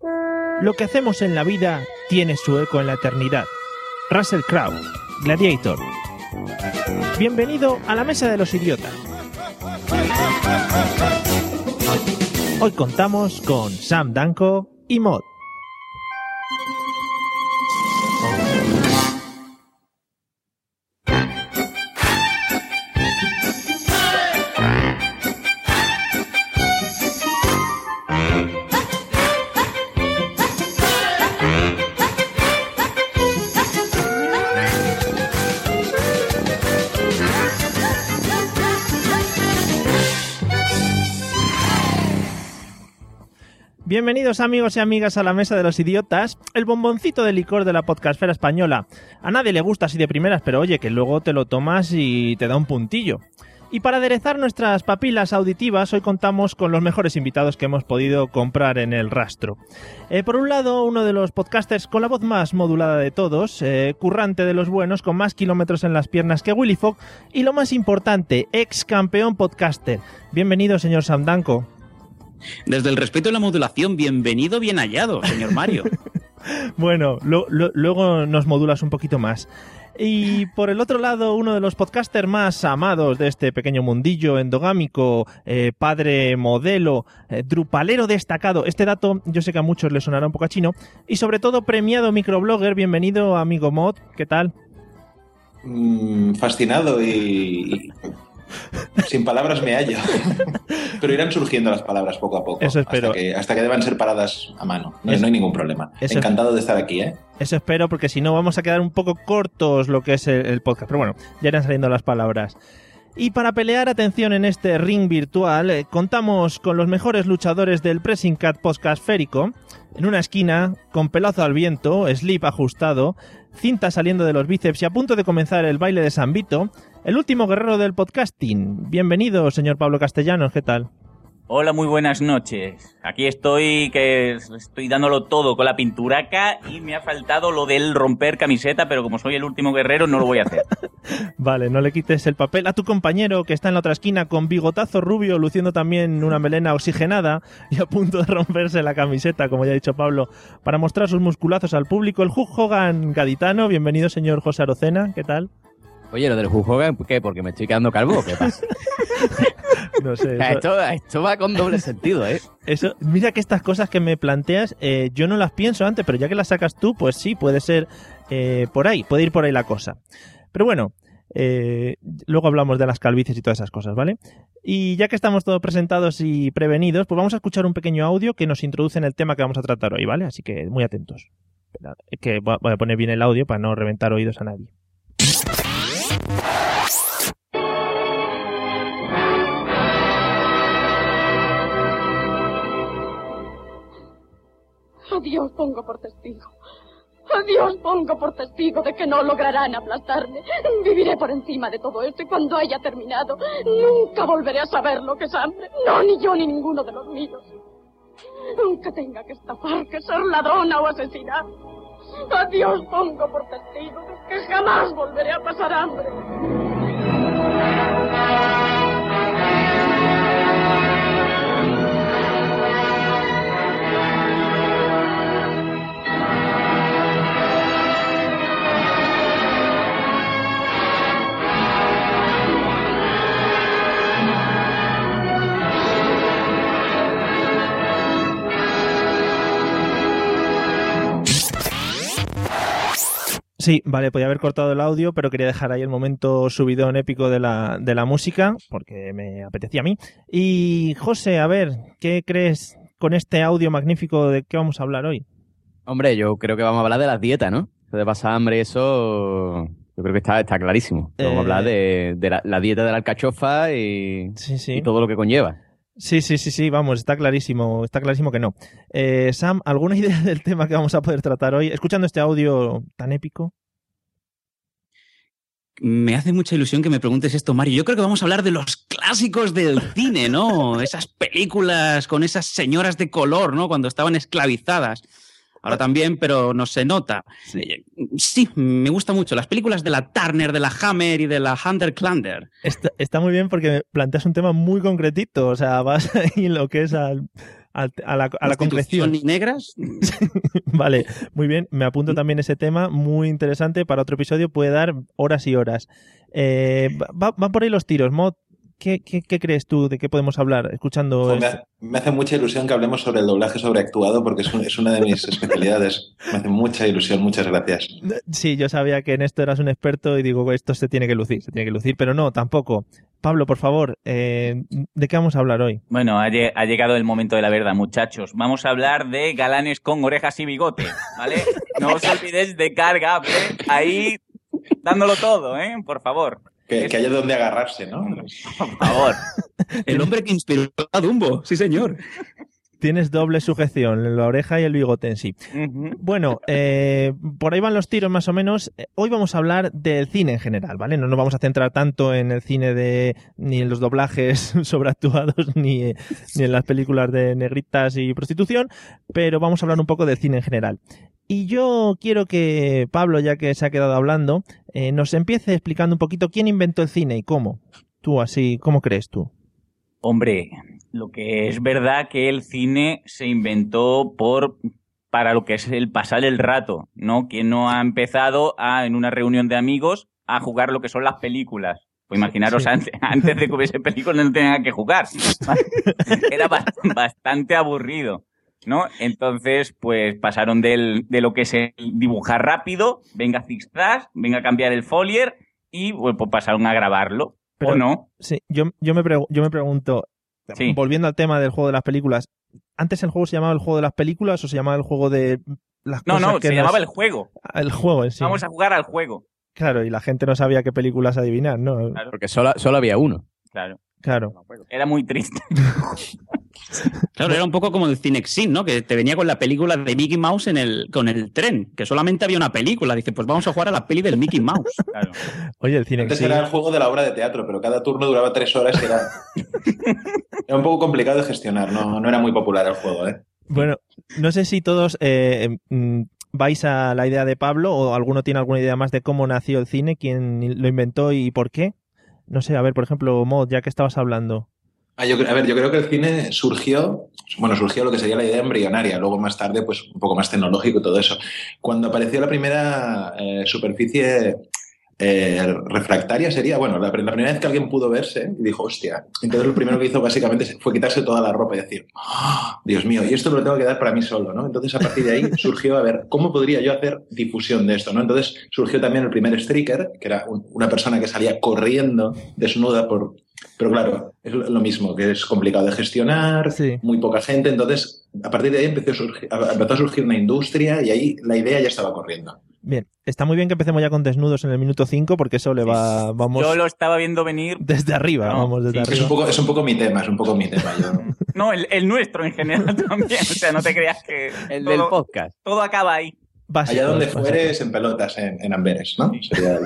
Lo que hacemos en la vida tiene su eco en la eternidad. Russell Crowe, Gladiator. Bienvenido a la Mesa de los Idiotas. Hoy contamos con Sam Danko y Mod. Bienvenidos amigos y amigas a la Mesa de los Idiotas, el bomboncito de licor de la podcastfera española. A nadie le gusta así de primeras, pero oye, que luego te lo tomas y te da un puntillo. Y para aderezar nuestras papilas auditivas, hoy contamos con los mejores invitados que hemos podido comprar en el rastro. Eh, por un lado, uno de los podcasters con la voz más modulada de todos, eh, currante de los buenos, con más kilómetros en las piernas que Willy Fogg, y lo más importante, ex campeón podcaster. Bienvenido, señor Samdanko. Desde el respeto y la modulación, bienvenido, bien hallado, señor Mario. bueno, lo, lo, luego nos modulas un poquito más. Y por el otro lado, uno de los podcasters más amados de este pequeño mundillo endogámico, eh, padre modelo, eh, drupalero destacado. Este dato yo sé que a muchos le sonará un poco a chino. Y sobre todo premiado microblogger. Bienvenido, amigo Mod. ¿Qué tal? Mm, fascinado y, sin palabras me hallo. Pero irán surgiendo las palabras poco a poco. Eso espero. Hasta que, hasta que deban ser paradas a mano. No, no hay ningún problema. Eso- Encantado de estar aquí, ¿eh? Eso espero, porque si no vamos a quedar un poco cortos lo que es el, el podcast. Pero bueno, ya irán saliendo las palabras. Y para pelear, atención, en este ring virtual, eh, contamos con los mejores luchadores del Pressing Cat Podcast Férico. En una esquina, con pelazo al viento, slip ajustado, cinta saliendo de los bíceps y a punto de comenzar el baile de San Vito, el último guerrero del podcasting. Bienvenido, señor Pablo Castellanos, ¿qué tal? Hola, muy buenas noches. Aquí estoy, que estoy dándolo todo con la pinturaca y me ha faltado lo del romper camiseta, pero como soy el último guerrero no lo voy a hacer. Vale, no le quites el papel a tu compañero que está en la otra esquina con bigotazo rubio, luciendo también una melena oxigenada y a punto de romperse la camiseta, como ya ha dicho Pablo, para mostrar sus musculazos al público. El Hulk gaditano, bienvenido señor José Arocena, ¿qué tal? Oye, lo del Hulk Hogan, ¿qué? ¿Porque me estoy quedando calvo? o ¿Qué pasa? No sé. Eso, esto, esto va con doble sentido, ¿eh? eso- mira que estas cosas que me planteas, eh, yo no las pienso antes, pero ya que las sacas tú, pues sí, puede ser eh, por ahí, puede ir por ahí la cosa. Pero bueno, eh, luego hablamos de las calvicies y todas esas cosas, ¿vale? Y ya que estamos todos presentados y prevenidos, pues vamos a escuchar un pequeño audio que nos introduce en el tema que vamos a tratar hoy, ¿vale? Así que muy atentos. Que voy a poner bien el audio para no reventar oídos a nadie. A Dios pongo por testigo. A Dios pongo por testigo de que no lograrán aplastarme. Viviré por encima de todo esto y cuando haya terminado, nunca volveré a saber lo que es hambre. No, ni yo ni ninguno de los míos. Aunque tenga que estafar, que ser ladrona o asesinar. A Dios pongo por testigo de que jamás volveré a pasar hambre. Sí, vale, podía haber cortado el audio, pero quería dejar ahí el momento subidón épico de la, de la música, porque me apetecía a mí. Y José, a ver, ¿qué crees con este audio magnífico de qué vamos a hablar hoy? Hombre, yo creo que vamos a hablar de las dietas, ¿no? De pasar hambre, eso yo creo que está, está clarísimo. Vamos Eh. a hablar de, de la, la dieta de la alcachofa y, Sí, sí. y todo lo que conlleva. Sí, sí, sí, sí, vamos, está clarísimo, está clarísimo que no. Eh, Sam, ¿alguna idea del tema que vamos a poder tratar hoy? Escuchando este audio tan épico. Me hace mucha ilusión que me preguntes esto, Mario. Yo creo que vamos a hablar de los clásicos del cine, ¿no? Esas películas con esas señoras de color, ¿no? Cuando estaban esclavizadas. Ahora también, pero no se nota. Eh, Sí, me gusta mucho. Las películas de la Turner, de la Hammer y de la Hunter Klander. Está, está muy bien porque planteas un tema muy concretito, o sea, vas ahí en lo que es al- al- a la, a la concreción. y negras. Vale, muy bien. Me apunto también ese tema, muy interesante. Para otro episodio puede dar horas y horas. Eh, va- van por ahí los tiros. Mod, ¿qué, qué, qué crees tú de qué podemos hablar escuchando Joder, me, esto? ha- me hace mucha ilusión que hablemos sobre el doblaje sobreactuado porque es, un- es una de mis especialidades. Me hace mucha ilusión, muchas gracias. Sí, yo sabía que en esto eras un experto y digo, esto se tiene que lucir, se tiene que lucir, pero no, tampoco. Pablo, por favor, eh, ¿de qué vamos a hablar hoy? Bueno, ha, lle- ha llegado el momento de la verdad, muchachos. Vamos a hablar de galanes con orejas y bigote, ¿vale? No os olvidéis de carga, ahí dándolo todo, ¿eh? Por favor, Que, que haya donde agarrarse, ¿no? por favor. El hombre que inspiró a Dumbo, sí señor. Tienes doble sujeción, la oreja y el bigote en sí. Bueno, eh, por ahí van los tiros más o menos. Eh, Hoy vamos a hablar del cine en general, ¿vale? No nos vamos a centrar tanto en el cine de ni en los doblajes sobreactuados ni, ni en las películas de negritas y prostitución, pero vamos a hablar un poco del cine en general. Y yo quiero que Pablo, ya que se ha quedado hablando, eh, nos empiece explicando un poquito quién inventó el cine y cómo. Tú así, ¿cómo crees tú? Hombre, lo que es verdad que el cine se inventó por para lo que es el pasar el rato, ¿no? Quien no ha empezado a, en una reunión de amigos a jugar lo que son las películas. Pues imaginaros Sí. antes, antes de que hubiese películas no tenían que jugar. Era bast- bastante aburrido, ¿no? Entonces, pues pasaron del, de lo que es el dibujar rápido, venga zigzag, venga a cambiar el folier y pues, pues pasaron a grabarlo. Pero- ¿O no? Sí, yo, yo, me, pregu- yo me pregunto, Sí. volviendo al tema del juego de las películas, ¿antes el juego se llamaba el juego de las películas o se llamaba el juego de las No, cosas no, que se nos- llamaba el juego. el juego en sí? Vamos a jugar al juego. Claro, y la gente no sabía qué películas adivinar, ¿no? Claro. Porque solo, solo había uno. Claro. Claro. Era muy triste. Claro, era un poco como el Cinexin, ¿no? Que te venía con la película de Mickey Mouse en el, con el tren, que solamente había una película. Dice, pues vamos a jugar a la peli del Mickey Mouse. Claro. Oye, el cine Antes era el juego de la obra de teatro, pero cada turno duraba tres horas y era, era un poco complicado de gestionar. No, no era muy popular el juego, ¿eh? Bueno, no sé si todos eh, mm, vais a la idea de Pablo o alguno tiene alguna idea más de cómo nació el cine, quién lo inventó y por qué. No sé, a ver, por ejemplo, Mod, ya que estabas hablando. Ah, yo, a ver, yo creo que el cine surgió, bueno, surgió lo que sería la idea embrionaria, luego más tarde, pues un poco más tecnológico y todo eso. Cuando apareció la primera eh, superficie eh, refractaria sería, bueno, la, primera vez que alguien pudo verse y dijo, hostia, entonces lo primero que hizo básicamente fue quitarse toda la ropa y decir, "Ah, Dios mío, y esto me lo tengo que dar para mí solo, ¿no? Entonces a partir de ahí surgió, a ver, ¿cómo podría yo hacer difusión de esto, ¿no? Entonces surgió también el primer streaker, que era un- una persona que salía corriendo desnuda por... Pero claro, es lo mismo, que es complicado de gestionar, Sí. muy poca gente, entonces a partir de ahí empezó a, surgir, empezó a surgir una industria y ahí la idea ya estaba corriendo. Bien, está muy bien que empecemos ya con desnudos en el minuto 5 porque eso le va, vamos Yo lo estaba viendo venir. desde arriba, No, vamos desde sí, Es un, arriba. poco, es un poco mi tema, es un poco mi tema. Yo, No, el, el nuestro en general también. O sea, no te creas que El todo, del podcast. todo acaba ahí. Básicos, allá donde fueres, en pelotas, en, en Amberes, ¿no? Sería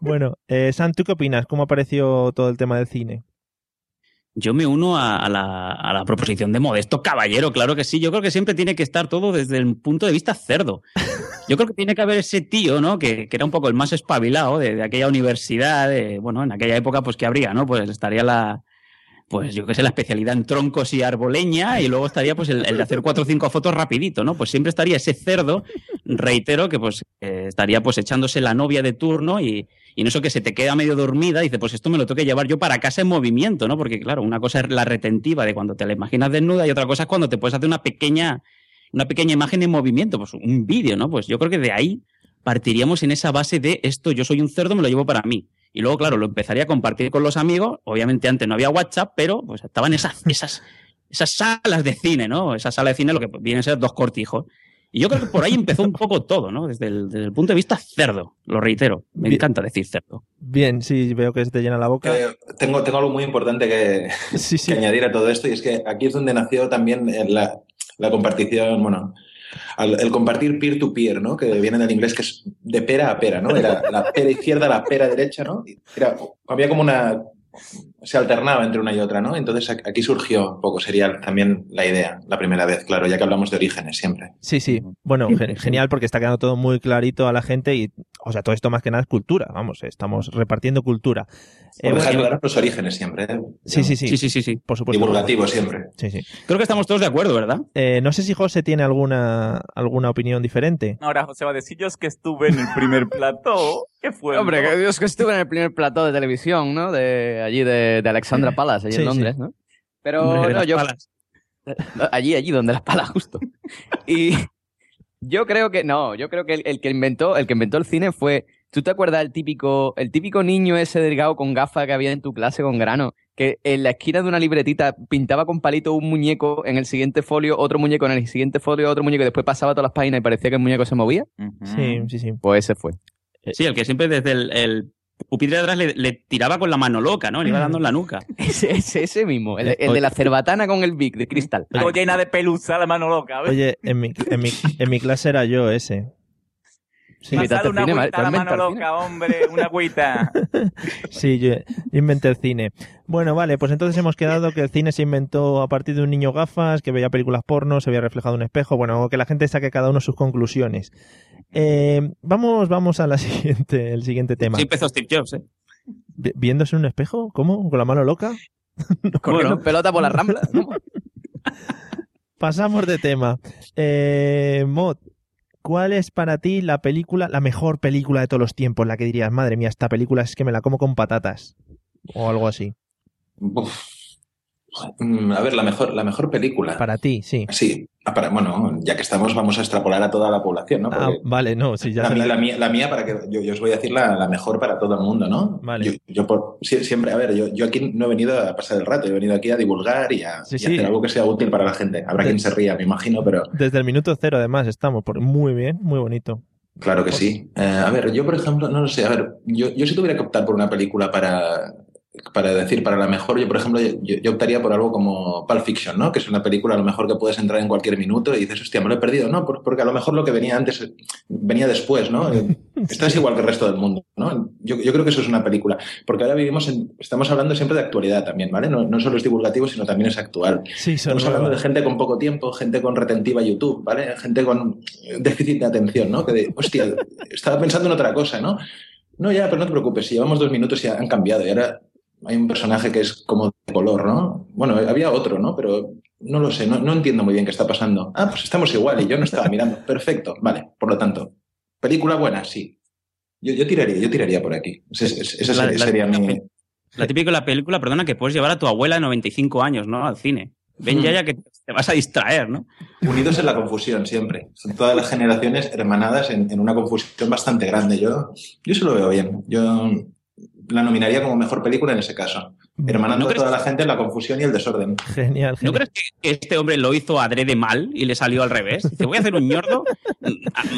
Bueno, eh, Sam, ¿tú qué opinas? ¿Cómo apareció todo el tema del cine? Yo me uno a, la, a la proposición de Modesto Caballero, claro que sí. Yo creo que siempre tiene que estar todo desde el punto de vista cerdo. Yo creo que tiene que haber ese tío, ¿no? Que, que era un poco el más espabilado de, de aquella universidad, de, bueno, en aquella época, pues, ¿qué habría, no? Pues estaría la, pues yo qué sé, la especialidad en troncos y arboleña, y luego estaría pues el, de hacer cuatro o cinco fotos rapidito, ¿no? Pues siempre estaría ese cerdo, reitero, que pues eh, estaría pues echándose la novia de turno y, y en eso que se te queda medio dormida, dice, pues esto me lo tengo que llevar yo para casa en movimiento, ¿no? Porque claro, una cosa es la retentiva de cuando te la imaginas desnuda y otra cosa es cuando te puedes hacer una pequeña, una pequeña imagen en movimiento, pues un vídeo, ¿no? Pues yo creo que de ahí partiríamos en esa base de esto, yo soy un cerdo, me lo llevo para mí. Y luego, claro, lo empezaría a compartir con los amigos. Obviamente antes no había WhatsApp, pero pues estaban esas, esas, esas salas de cine, ¿no? Esa sala de cine, lo que vienen a ser dos cortijos. Y yo creo que por ahí empezó un poco todo, ¿no? Desde el, desde el punto de vista cerdo, lo reitero. Me Bien. encanta decir cerdo. Bien, sí, veo que se te llena la boca. Eh, tengo, tengo algo muy importante que, Sí, sí. que añadir a todo esto y es que aquí es donde nació también eh, la, la compartición, bueno, el compartir peer-to-peer, ¿no? Que viene del inglés que es de pera a pera, ¿no? La pera izquierda, la pera derecha, ¿no? Era, había como una... Se alternaba entre una y otra, ¿no? Entonces aquí surgió un poco, sería también la idea, la primera vez, claro, ya que hablamos de orígenes siempre. Sí, sí. Bueno, gen- genial porque está quedando todo muy clarito a la gente y, o sea, todo esto más que nada es cultura. Vamos, estamos repartiendo cultura. Eh, dejar bueno, claros los orígenes siempre, ¿eh? sí, sí, sí, Sí, sí, sí, sí. Por supuesto. Divulgativo siempre. Sí, sí. Creo que estamos todos de acuerdo, ¿verdad? Eh, no sé si José tiene alguna, alguna opinión diferente. Ahora José va a decir, yo es que estuve en el primer plató. ¿Qué fue? Hombre, no? que Dios que estuve en el primer plató de televisión, ¿no? De allí de, de Alexandra Palace, allí Sí, en sí. Londres, ¿no? Pero no, las yo, palas. allí, allí donde las palas, justo. Y yo creo que, no, yo creo que el, el que inventó, el que inventó el cine fue, ¿tú te acuerdas el típico, el típico niño ese delgado con gafas que había en tu clase con grano? Que en la esquina de una libretita pintaba con palito un muñeco, en el siguiente folio otro muñeco, en el siguiente folio otro muñeco, y después pasaba todas las páginas y parecía que el muñeco se movía. Sí, sí, sí. Pues ese fue. Sí, el que siempre desde el, el pupitre de atrás le, le tiraba con la mano loca, ¿no? Le iba dando en la nuca. Ese, ese, ese mismo, el, el de la cerbatana con el Vic de cristal. Todo llena de pelusa la mano loca. ¿ves? Oye, en mi, en mi, en mi clase era yo ese. Sí, el una cine, agüita a la ¿tú has mano loca, hombre, una agüita. sí, yo inventé el cine. Bueno, vale, pues entonces hemos quedado que el cine se inventó a partir de un niño gafas, que veía películas porno, se veía reflejado en un espejo, bueno, que la gente saque cada uno sus conclusiones. Eh, vamos, vamos a la siguiente, el siguiente tema. Sí empezó Steve Jobs, ¿eh? Vi- ¿Viéndose en un espejo? ¿Cómo? ¿Con la mano loca? Corriendo Bueno. en pelota por la rambla. ¿no? Pasamos de tema. Eh, Mod, ¿cuál es para ti la película, la mejor película de todos los tiempos? La que dirías, madre mía, esta película es que me la como con patatas. O algo así. Uf. Mm, A ver, la mejor, la mejor película. Para ti, sí. Sí, ah, para, bueno, ya que estamos, vamos a extrapolar a toda la población, ¿no? Ah, vale, no, sí, ya la, mía, la- mía, la mía, para que yo, yo os voy a decir la, la mejor para todo el mundo, ¿no? Vale. Yo, yo por, sie- siempre, a ver, yo, yo aquí no he venido a pasar el rato, he venido aquí a divulgar y a, Sí, y a sí. hacer algo que sea útil para la gente. Habrá quien se ría, me imagino, pero Desde el minuto cero, además, estamos. Por... Muy bien, muy bonito. claro que sí. Eh, a ver, yo, por ejemplo, no lo sé, a ver, yo, yo si tuviera que optar por una película para, para decir para la mejor, yo, por ejemplo, yo, yo optaría por algo como Pulp Fiction, ¿no? Que es una película a lo mejor que puedes entrar en cualquier minuto y dices, hostia, me lo he perdido, ¿no? Por- Porque a lo mejor lo que venía antes venía después, ¿no? Estás igual que el resto del mundo, ¿no? Yo, yo creo que eso es una película. Porque ahora vivimos en, estamos hablando siempre de actualidad también, ¿vale? No, no solo es divulgativo, sino también es actual. Sí, son Estamos hablando de gente con poco tiempo, gente con retentiva YouTube, ¿vale? Gente con déficit de atención, ¿no? Que de, hostia, estaba pensando en otra cosa, ¿no? No, ya, pero no te preocupes, si llevamos dos minutos y han cambiado y ahora hay un personaje que es como de color, ¿no? Bueno, había otro, ¿no? Pero no lo sé, no, no entiendo muy bien qué está pasando. Ah, pues estamos igual y yo no estaba mirando. Perfecto, vale, por lo tanto, película buena, sí. Yo, yo tiraría, yo tiraría por aquí. La- sería, la- mi... La típica la película, perdona, que puedes llevar a tu abuela de 95 años, ¿no? Al cine. Ven Mm. ya, ya que te vas a distraer, ¿no? Unidos en la confusión siempre. Son todas las generaciones hermanadas en, en una confusión bastante grande. Yo, yo eso lo veo bien. Yo la nominaría como mejor película en ese caso. Hermanando ¿No a crees- toda la gente en la confusión y el desorden. Genial, ¿No crees que, este hombre lo hizo adrede mal y le salió al revés? Dice, voy a hacer un ñordo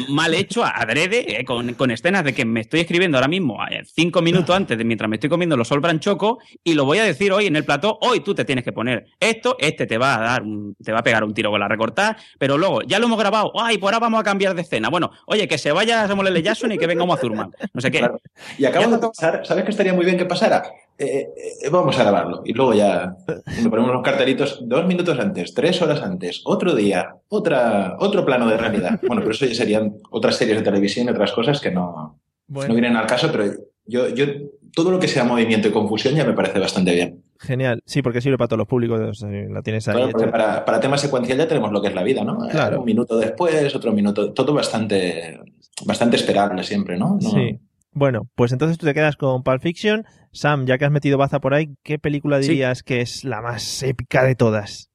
mal hecho, adrede, eh, con, con escenas de que me estoy escribiendo ahora mismo, eh, cinco minutos antes de mientras me estoy comiendo los Sol Branchoco, y lo voy a decir hoy en el plató, hoy tú te tienes que poner esto, este te va a dar, un- te va a pegar un tiro con la recortada, pero luego, ya lo hemos grabado, ay, pues ahora vamos a cambiar de escena. Bueno, oye, que se vaya Samuel L. Jackson y que venga Uma Thurman. No sé qué. Claro. Y acabo de pensar, ¿sabes qué estaría muy bien que pasara? Eh, eh, vamos a grabarlo. Y luego ya nos ponemos los cartelitos dos minutos antes, tres horas antes, otro día, otra, otro plano de realidad. Bueno, pero eso ya serían otras series de televisión y otras cosas que no, Bueno, no vienen al caso, pero yo, yo todo lo que sea movimiento y confusión ya me parece bastante bien. genial. Sí, porque sirve para todos los públicos. eh, La tienes ahí. Claro, porque hecha. para, para tema secuencial ya tenemos lo que es la vida, ¿no? Claro. Un minuto después, otro minuto, todo bastante, bastante esperable siempre, ¿no? No- Sí. Bueno, pues entonces tú te quedas con Pulp Fiction. Sam, ya que has metido baza por ahí, ¿qué película Sí. dirías que es la más épica de todas?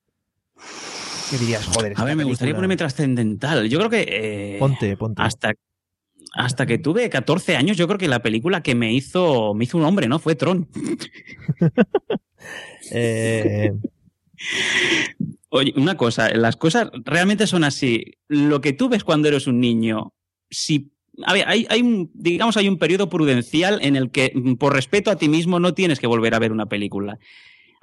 ¿Qué dirías? Joder. A ver, me gustaría ponerme trascendental. Yo creo que... eh, Ponte, ponte. hasta, hasta que tuve 14 años, yo creo que la película que me hizo, me hizo un hombre, ¿no? Fue Tron. Eh, Oye, una cosa, las cosas realmente son así. Lo que tú ves cuando eres un niño, si a ver, hay, hay, un, digamos, hay un periodo prudencial en el que, mm, por respeto a ti mismo, no tienes que volver a ver una película.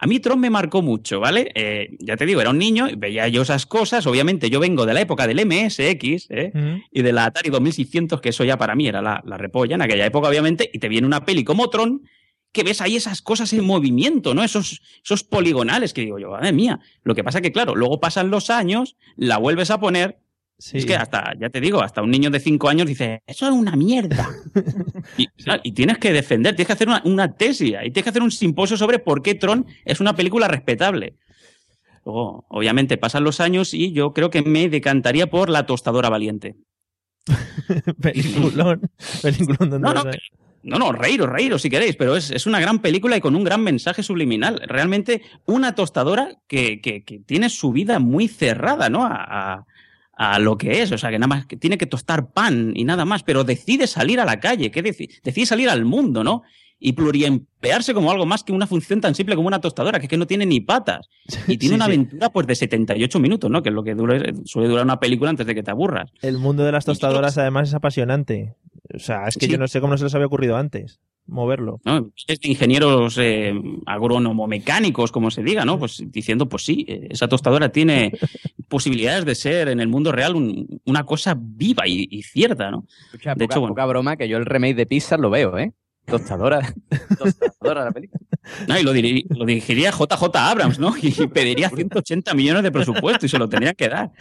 A mí Tron me marcó mucho, ¿vale? Eh, ya te digo, era un niño, veía yo esas cosas. Obviamente, yo vengo de la época del MSX ¿eh? Y de la Atari 2600, que eso ya para mí era la, la repolla en aquella época, obviamente, y te viene una peli como Tron que ves ahí esas cosas en movimiento, ¿no? Esos, esos poligonales que digo yo, madre mía. Lo que pasa que, claro, luego pasan los años, la vuelves a poner. Sí. Es que hasta, ya te digo, hasta un niño de 5 años dice, eso es una mierda. y, tienes que defender, tienes que hacer una, una tesis y tienes que hacer un simposio sobre por qué Tron es una película respetable. Luego, obviamente, pasan los años y yo creo que me decantaría por La tostadora valiente. peliculón. Peliculón donde No, no, No, no, reíros, reíros si queréis, pero es, es una gran película y con un gran mensaje subliminal. Realmente una tostadora que, que- que tiene su vida muy cerrada, ¿no? A, a- a lo que es, o sea, que nada más que tiene que tostar pan y nada más, pero decide salir a la calle, ¿qué deci- decide salir al mundo, ¿no? Y pluriemplearse como algo más que una función tan simple como una tostadora, que es que no tiene ni patas. Y tiene Sí, una sí. aventura pues de 78 minutos, ¿no? Que es lo que dura- suele durar una película antes de que te aburras. El mundo de las tostadoras además es apasionante. O sea, es que Sí. yo no sé cómo no se les había ocurrido antes moverlo. ¿no? Es de ingenieros eh, agrónomo-mecánicos, como se diga, ¿no? Pues diciendo, pues sí, eh, esa tostadora tiene posibilidades de ser en el mundo real un- una cosa viva y, y cierta, ¿no? Escucha, De poca, hecho, bueno. poca broma que yo el remake de Pixar lo veo, ¿eh? Tostadora. Tostadora la película. No, y lo, diri- lo dirigiría JJ Abrams, ¿no? Y pediría 180 millones de presupuesto y se lo tendría que dar.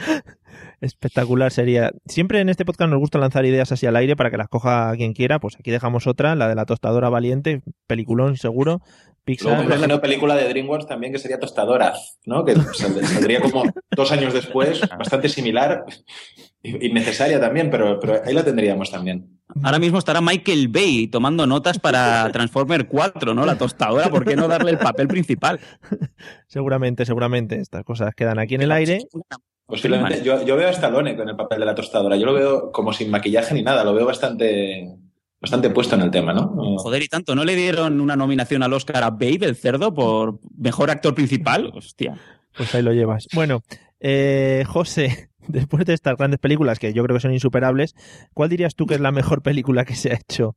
Espectacular sería. Siempre en este podcast nos gusta lanzar ideas así al aire para que las coja quien quiera. Pues aquí dejamos otra, la de la tostadora valiente, peliculón seguro. Luego Pixar. me imagino película de DreamWorks también que sería Tostadora, ¿no? Que sald- saldría como dos años después, bastante similar, innecesaria también, pero, pero ahí la tendríamos también. Ahora mismo estará Michael Bay tomando notas para Transformer 4, ¿no? La tostadora, ¿por qué no darle el papel principal? Seguramente, seguramente. Estas cosas quedan aquí en el aire. Posiblemente, yo, yo veo a Stallone con el papel de la tostadora. Yo lo veo como sin maquillaje ni nada, lo veo bastante, bastante puesto en el tema, ¿no? Joder, y tanto, ¿no le dieron una nominación al Oscar a Babe, el cerdo, por mejor actor principal? Hostia. Pues ahí lo llevas. Bueno, eh, José, después de estas grandes películas que yo creo que son insuperables, ¿cuál dirías tú que es la mejor película que se ha hecho?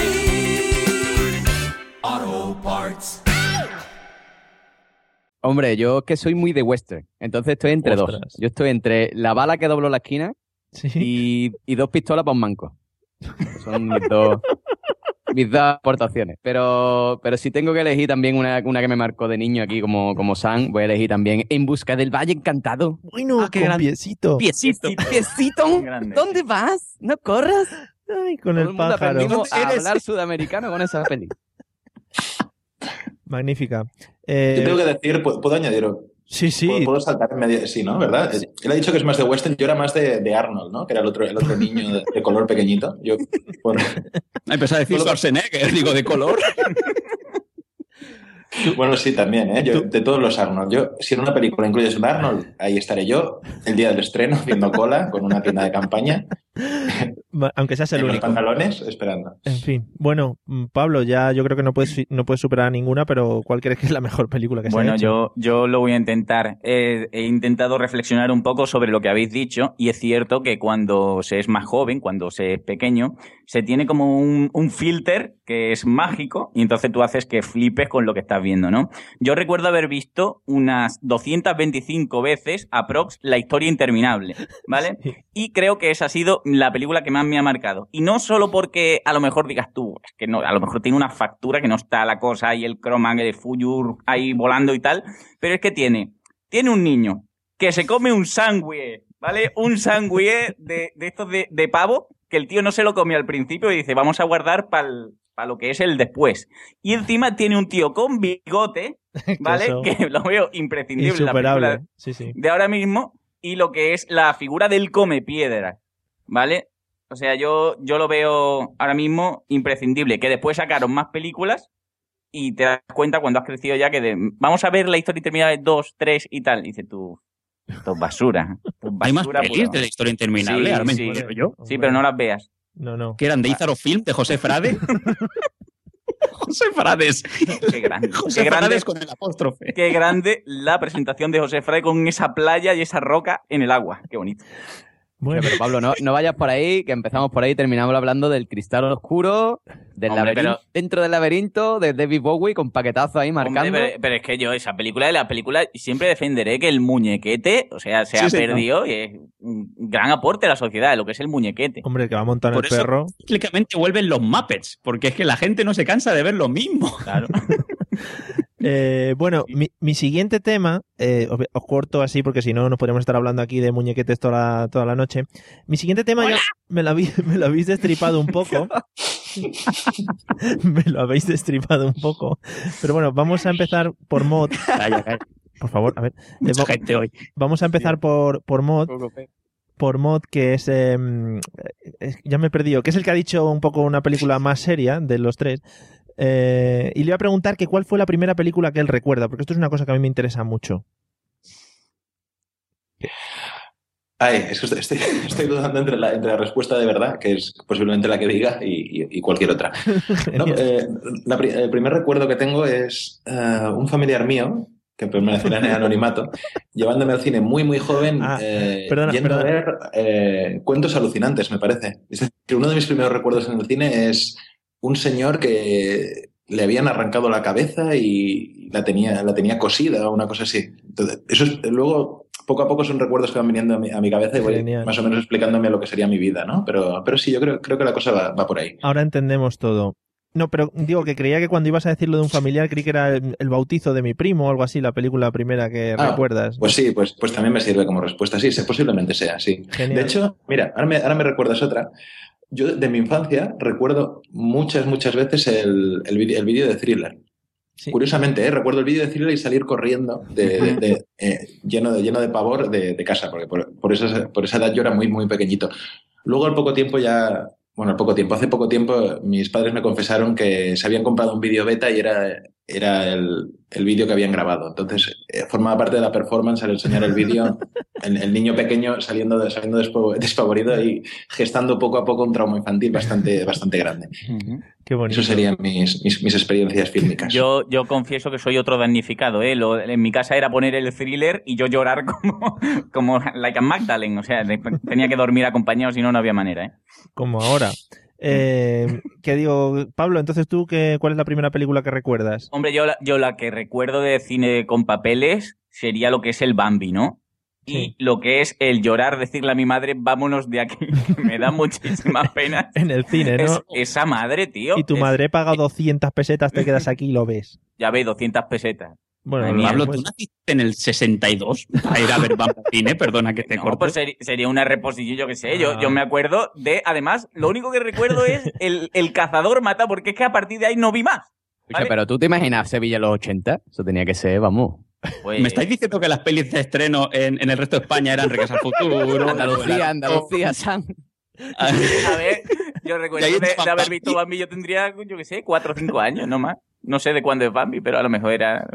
Hombre, yo es que soy muy de western, entonces estoy entre dos. Yo estoy entre la bala que dobló la esquina Sí. y, y dos pistolas para un manco. Son mis dos, mis dos aportaciones. Pero, pero si tengo que elegir también una, una que me marcó de niño aquí como, como San, voy a elegir también En busca del Valle Encantado. Bueno, Ah, qué con gran- piecito. Piecito. ¿dónde vas? No corras. Ay, con Todo el el mundo pájaro. aprendimos a hablar sudamericano con esa peli. Magnífica. Yo Eh, tengo que decir, ¿puedo, puedo añadir? Sí, sí. ¿Puedo, puedo saltar en medio? Sí, ¿no? ¿Verdad? Él ha dicho que es más de western, yo era más de, de Arnold, ¿no? Que era el otro, el otro niño de, de color pequeñito. Yo, por- Empezó a decir Schwarzenegger, digo, de color. Bueno, sí, también, ¿eh? Yo, de todos los Arnold. Yo, si en una película incluyes un Arnold, ahí estaré yo, el día del estreno, haciendo cola, con una tienda de campaña, Aunque seas el en los único. pantalones, esperando. En fin. Bueno, mm, Pablo, ya yo creo que no puedes, no puedes superar a ninguna, pero ¿cuál crees que es la mejor película que se ha Bueno, hecho? yo, yo lo voy a intentar. Eh, he intentado reflexionar un poco sobre lo que habéis dicho y es cierto que cuando se es más joven, cuando se es pequeño, se tiene como un, un filter que es mágico y entonces tú haces que flipes con lo que estás viendo, ¿no? Yo recuerdo haber visto unas 225 veces aprox La historia interminable, ¿vale? Sí. Y creo que esa ha sido la película que más me ha marcado. Y no solo porque a lo mejor digas tú, es que no, a lo mejor tiene una factura que no está la cosa y el croma de Fuyur ahí volando y tal, pero es que tiene, tiene un niño que se come un sándwich, ¿vale? Un sándwich de, de estos de, de pavo que el tío no se lo comió al principio y dice, vamos a guardar para lo que es el después. Y encima tiene un tío con bigote, ¿vale? Que lo veo imprescindible la Insuperable. Sí, sí. de ahora mismo, y lo que es la figura del come piedra, ¿vale? O sea, yo, yo lo veo ahora mismo imprescindible, que después sacaron más películas y te das cuenta cuando has crecido ya que de, vamos a ver la historia interminable 2, 3 y tal. Y dices tú, esto es basura. esto es Hay más pelis pura. de la historia interminable, Sí, ahora me sí. entero yo. Sí, pero no las veas. No, no. Que eran de Ízaro Film, de José Frade. José Frades. Qué grande. José Qué grande, Frades con el apóstrofe. qué grande la presentación de José Frade con esa playa y esa roca en el agua. Qué bonito. Bueno, Pero Pablo, no, no vayas por ahí, que empezamos por ahí y terminamos hablando del cristal oscuro, del Hombre, laberinto, pero- dentro del laberinto, de David Bowie con paquetazo ahí marcando. Hombre, pero, pero es que yo esa película de la película siempre defenderé que el muñequete, o sea, se Sí, ha perdido y es un gran aporte a la sociedad, lo que es el muñequete. hombre, que va a montar Por el eso perro. cíclicamente vuelven los Muppets, porque es que la gente no se cansa de ver lo mismo. Claro. Eh, bueno, mi, mi siguiente tema, eh, os, os corto así porque si no nos podríamos estar hablando aquí de muñequetes toda la, toda la noche. Mi siguiente tema ya me lo, habéis, me lo habéis destripado un poco. me lo habéis destripado un poco. Pero bueno, vamos a empezar por mod. Calla, calla. Por favor, a ver. Eh, Mucha gente hoy. vamos a empezar por, por mod. Por mod, que es, em, es- Ya me he perdido. Que es el que ha dicho un poco una película más seria de los tres. Eh, y le voy a preguntar que cuál fue la primera película que él recuerda, porque esto es una cosa que a mí me interesa mucho. Ay, es que estoy, dudando entre la, entre la respuesta de verdad, que es posiblemente la que diga, y, y- y cualquier otra. No, eh, la el primer recuerdo que tengo es eh, un familiar mío, que permanecerá en el anonimato, llevándome al cine muy, muy joven, Ah, eh, perdona, yendo perdona. a ver eh, cuentos alucinantes, me parece. Es decir, uno de mis primeros recuerdos en el cine es un señor que le habían arrancado la cabeza y la tenía, la tenía cosida o una cosa así. Entonces, eso es, luego, poco a poco son recuerdos que van viniendo a mi, a mi cabeza y voy Genial. más o menos explicándome lo que sería mi vida, ¿no? Pero, pero sí, yo creo, creo que la cosa va, va por ahí. Ahora entendemos todo. No, pero digo que creía que cuando ibas a decirlo de un familiar, creí que era el, el bautizo de mi primo o algo así, la película primera que Ah, recuerdas. Pues sí, pues, pues también me sirve como respuesta. Sí, sí, posiblemente sea, sí. Genial. De hecho, mira, ahora me, ahora me recuerdas otra. Yo de mi infancia recuerdo muchas, muchas veces el, el el vídeo de thriller. Sí. Curiosamente, ¿eh? recuerdo el vídeo de thriller y salir corriendo de, de- de, eh, lleno, de, lleno de pavor de, de casa, porque por, por, esa, por esa edad yo era muy, muy pequeñito. Luego al poco tiempo ya, bueno, al poco tiempo, hace poco tiempo mis padres me confesaron que se habían comprado un vídeo beta y era, era el, el vídeo que habían grabado. Entonces, eh, formaba parte de la performance al enseñar el vídeo, el, el niño pequeño saliendo, de- saliendo despavorido y gestando poco a poco un trauma infantil bastante, bastante grande. Qué bonito. Eso serían mis, mis, mis experiencias fílmicas. Yo, yo confieso que soy otro damnificado, ¿eh? Lo- en mi casa era poner el thriller y yo llorar como, como like a Magdalene. O sea, tenía que dormir acompañado, si no, no había manera, ¿eh? Como ahora. Eh, que digo, Pablo, entonces tú, qué, ¿cuál es la primera película que recuerdas? Hombre, yo, la- yo la que recuerdo de cine con papeles sería lo que es el Bambi, ¿no? Sí. Y lo que es el llorar, decirle a mi madre, vámonos de aquí, que me da muchísima pena. En el cine, ¿no? Es- esa madre, tío. y tu es- madre paga 200 pesetas, te quedas aquí y lo ves. Ya ve, 200 pesetas. Bueno, Ay, mía, Pablo, pues- tú naciste en el 62 para ir a ver Bamba Cine, perdona que te No, corte. pues sería una reposición, yo qué sé. Yo, Ah. yo me acuerdo de, además, lo único que recuerdo es el, el cazador mata, porque es que a partir de ahí no vi más. ¿vale? pero tú te imaginas Sevilla en los 80? Eso tenía que ser, vamos. Pues- ¿Me estáis diciendo que las pelis de estreno en, en el resto de España eran Regreso al Futuro? Andalucía, Andalucía, San. A ver, yo recuerdo de, de haber visto Bambi, yo tendría, yo qué sé, cuatro o cinco años, no más. No sé de cuándo es Bambi, pero a lo mejor era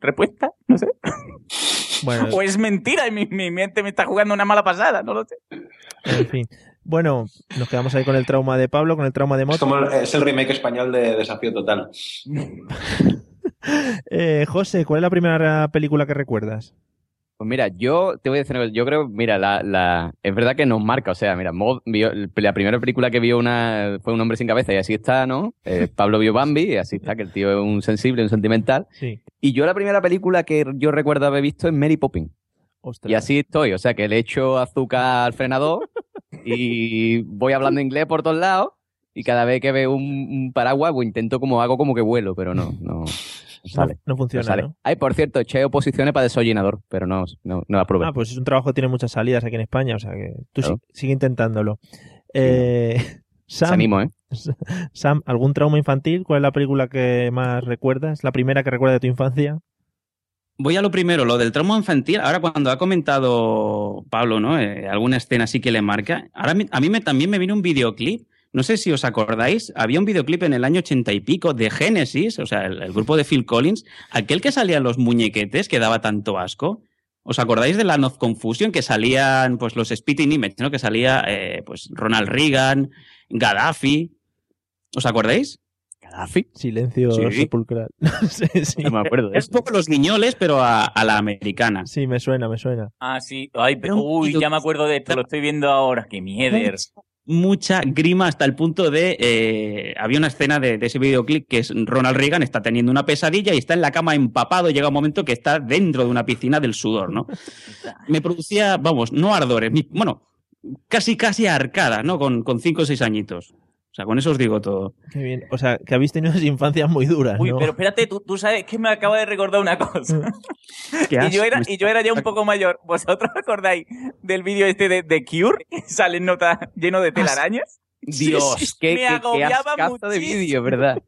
respuesta, no sé. bueno, O es mentira y mi, mi mente me está jugando una mala pasada, no lo sé. en fin. Bueno, nos quedamos ahí con el trauma de Pablo, con el trauma de Es, Mot. como el, es el remake español de Desafío Total. Eh, José, ¿cuál es la primera película que recuerdas? Pues mira, yo te voy a decir, una cosa, yo creo, mira, la, la, es verdad que nos marca, o sea, mira, Mod vio- la primera película que vio una, fue Un hombre sin cabeza y así está, ¿no? Eh, Pablo vio Bambi y así está, que el tío es un sensible, un sentimental. Sí. Y yo la primera película que yo recuerdo haber visto es Mary Poppins. Ostras. Y así estoy, o sea, que le echo azúcar al frenador y voy hablando inglés por todos lados y cada vez que veo un, un paraguas, pues intento como hago como que vuelo, pero no, no, no sale. No, no No funciona, sale. ¿no? Ay, por cierto, eché oposiciones para desollinador, pero no, no, no aprobé. Ah, pues es un trabajo que tiene muchas salidas aquí en España, o sea que tú Claro. sigue intentándolo. Eh, Se Sam, animo, ¿eh? Sam, ¿algún trauma infantil? ¿Cuál es la película que más recuerdas? ¿La primera que recuerdas de tu infancia? voy a lo primero, lo del trauma infantil. Ahora, cuando ha comentado Pablo, ¿no? Eh, alguna escena así que le marca. Ahora a mí me, también me viene un videoclip. No sé si os acordáis, había un videoclip en el año ochenta y pico de Genesis, o sea, el, el grupo de Phil Collins, aquel que salían los muñequetes que daba tanto asco. ¿Os acordáis de la Not Confusion que salían pues los Spitting Image, ¿no? Que salía eh, pues Ronald Reagan, Gaddafi. ¿Os acordáis? ¿Gaddafi? Silencio Sí. sepulcral. sí, sí. No me acuerdo de Es eso. poco los guiñoles, pero a, a la americana. Sí, me suena, me suena. Ah, sí. Ay, pero, uy, ya me acuerdo de esto, lo estoy viendo ahora. ¡Qué mierder! Mucha grima hasta el punto de eh, había una escena de, de ese videoclip que es Ronald Reagan está teniendo una pesadilla y está en la cama empapado y llega un momento que está dentro de una piscina del sudor, ¿no? Me producía, vamos, no ardores, bueno, casi casi arcada, ¿no? Con, con cinco o seis añitos. O sea, con eso os digo todo. Qué bien. O sea, que habéis tenido unas infancias muy duras, Uy, ¿no? pero espérate, tú, tú sabes que me acaba de recordar una cosa. Qué Y yo, era, y yo era ya un poco mayor. ¿Vosotros acordáis del vídeo este de, de Cure? Que sale en nota lleno de telarañas. Dios, Sí, sí, qué, me qué, qué agobiaba ascazo de vídeo, ¿verdad?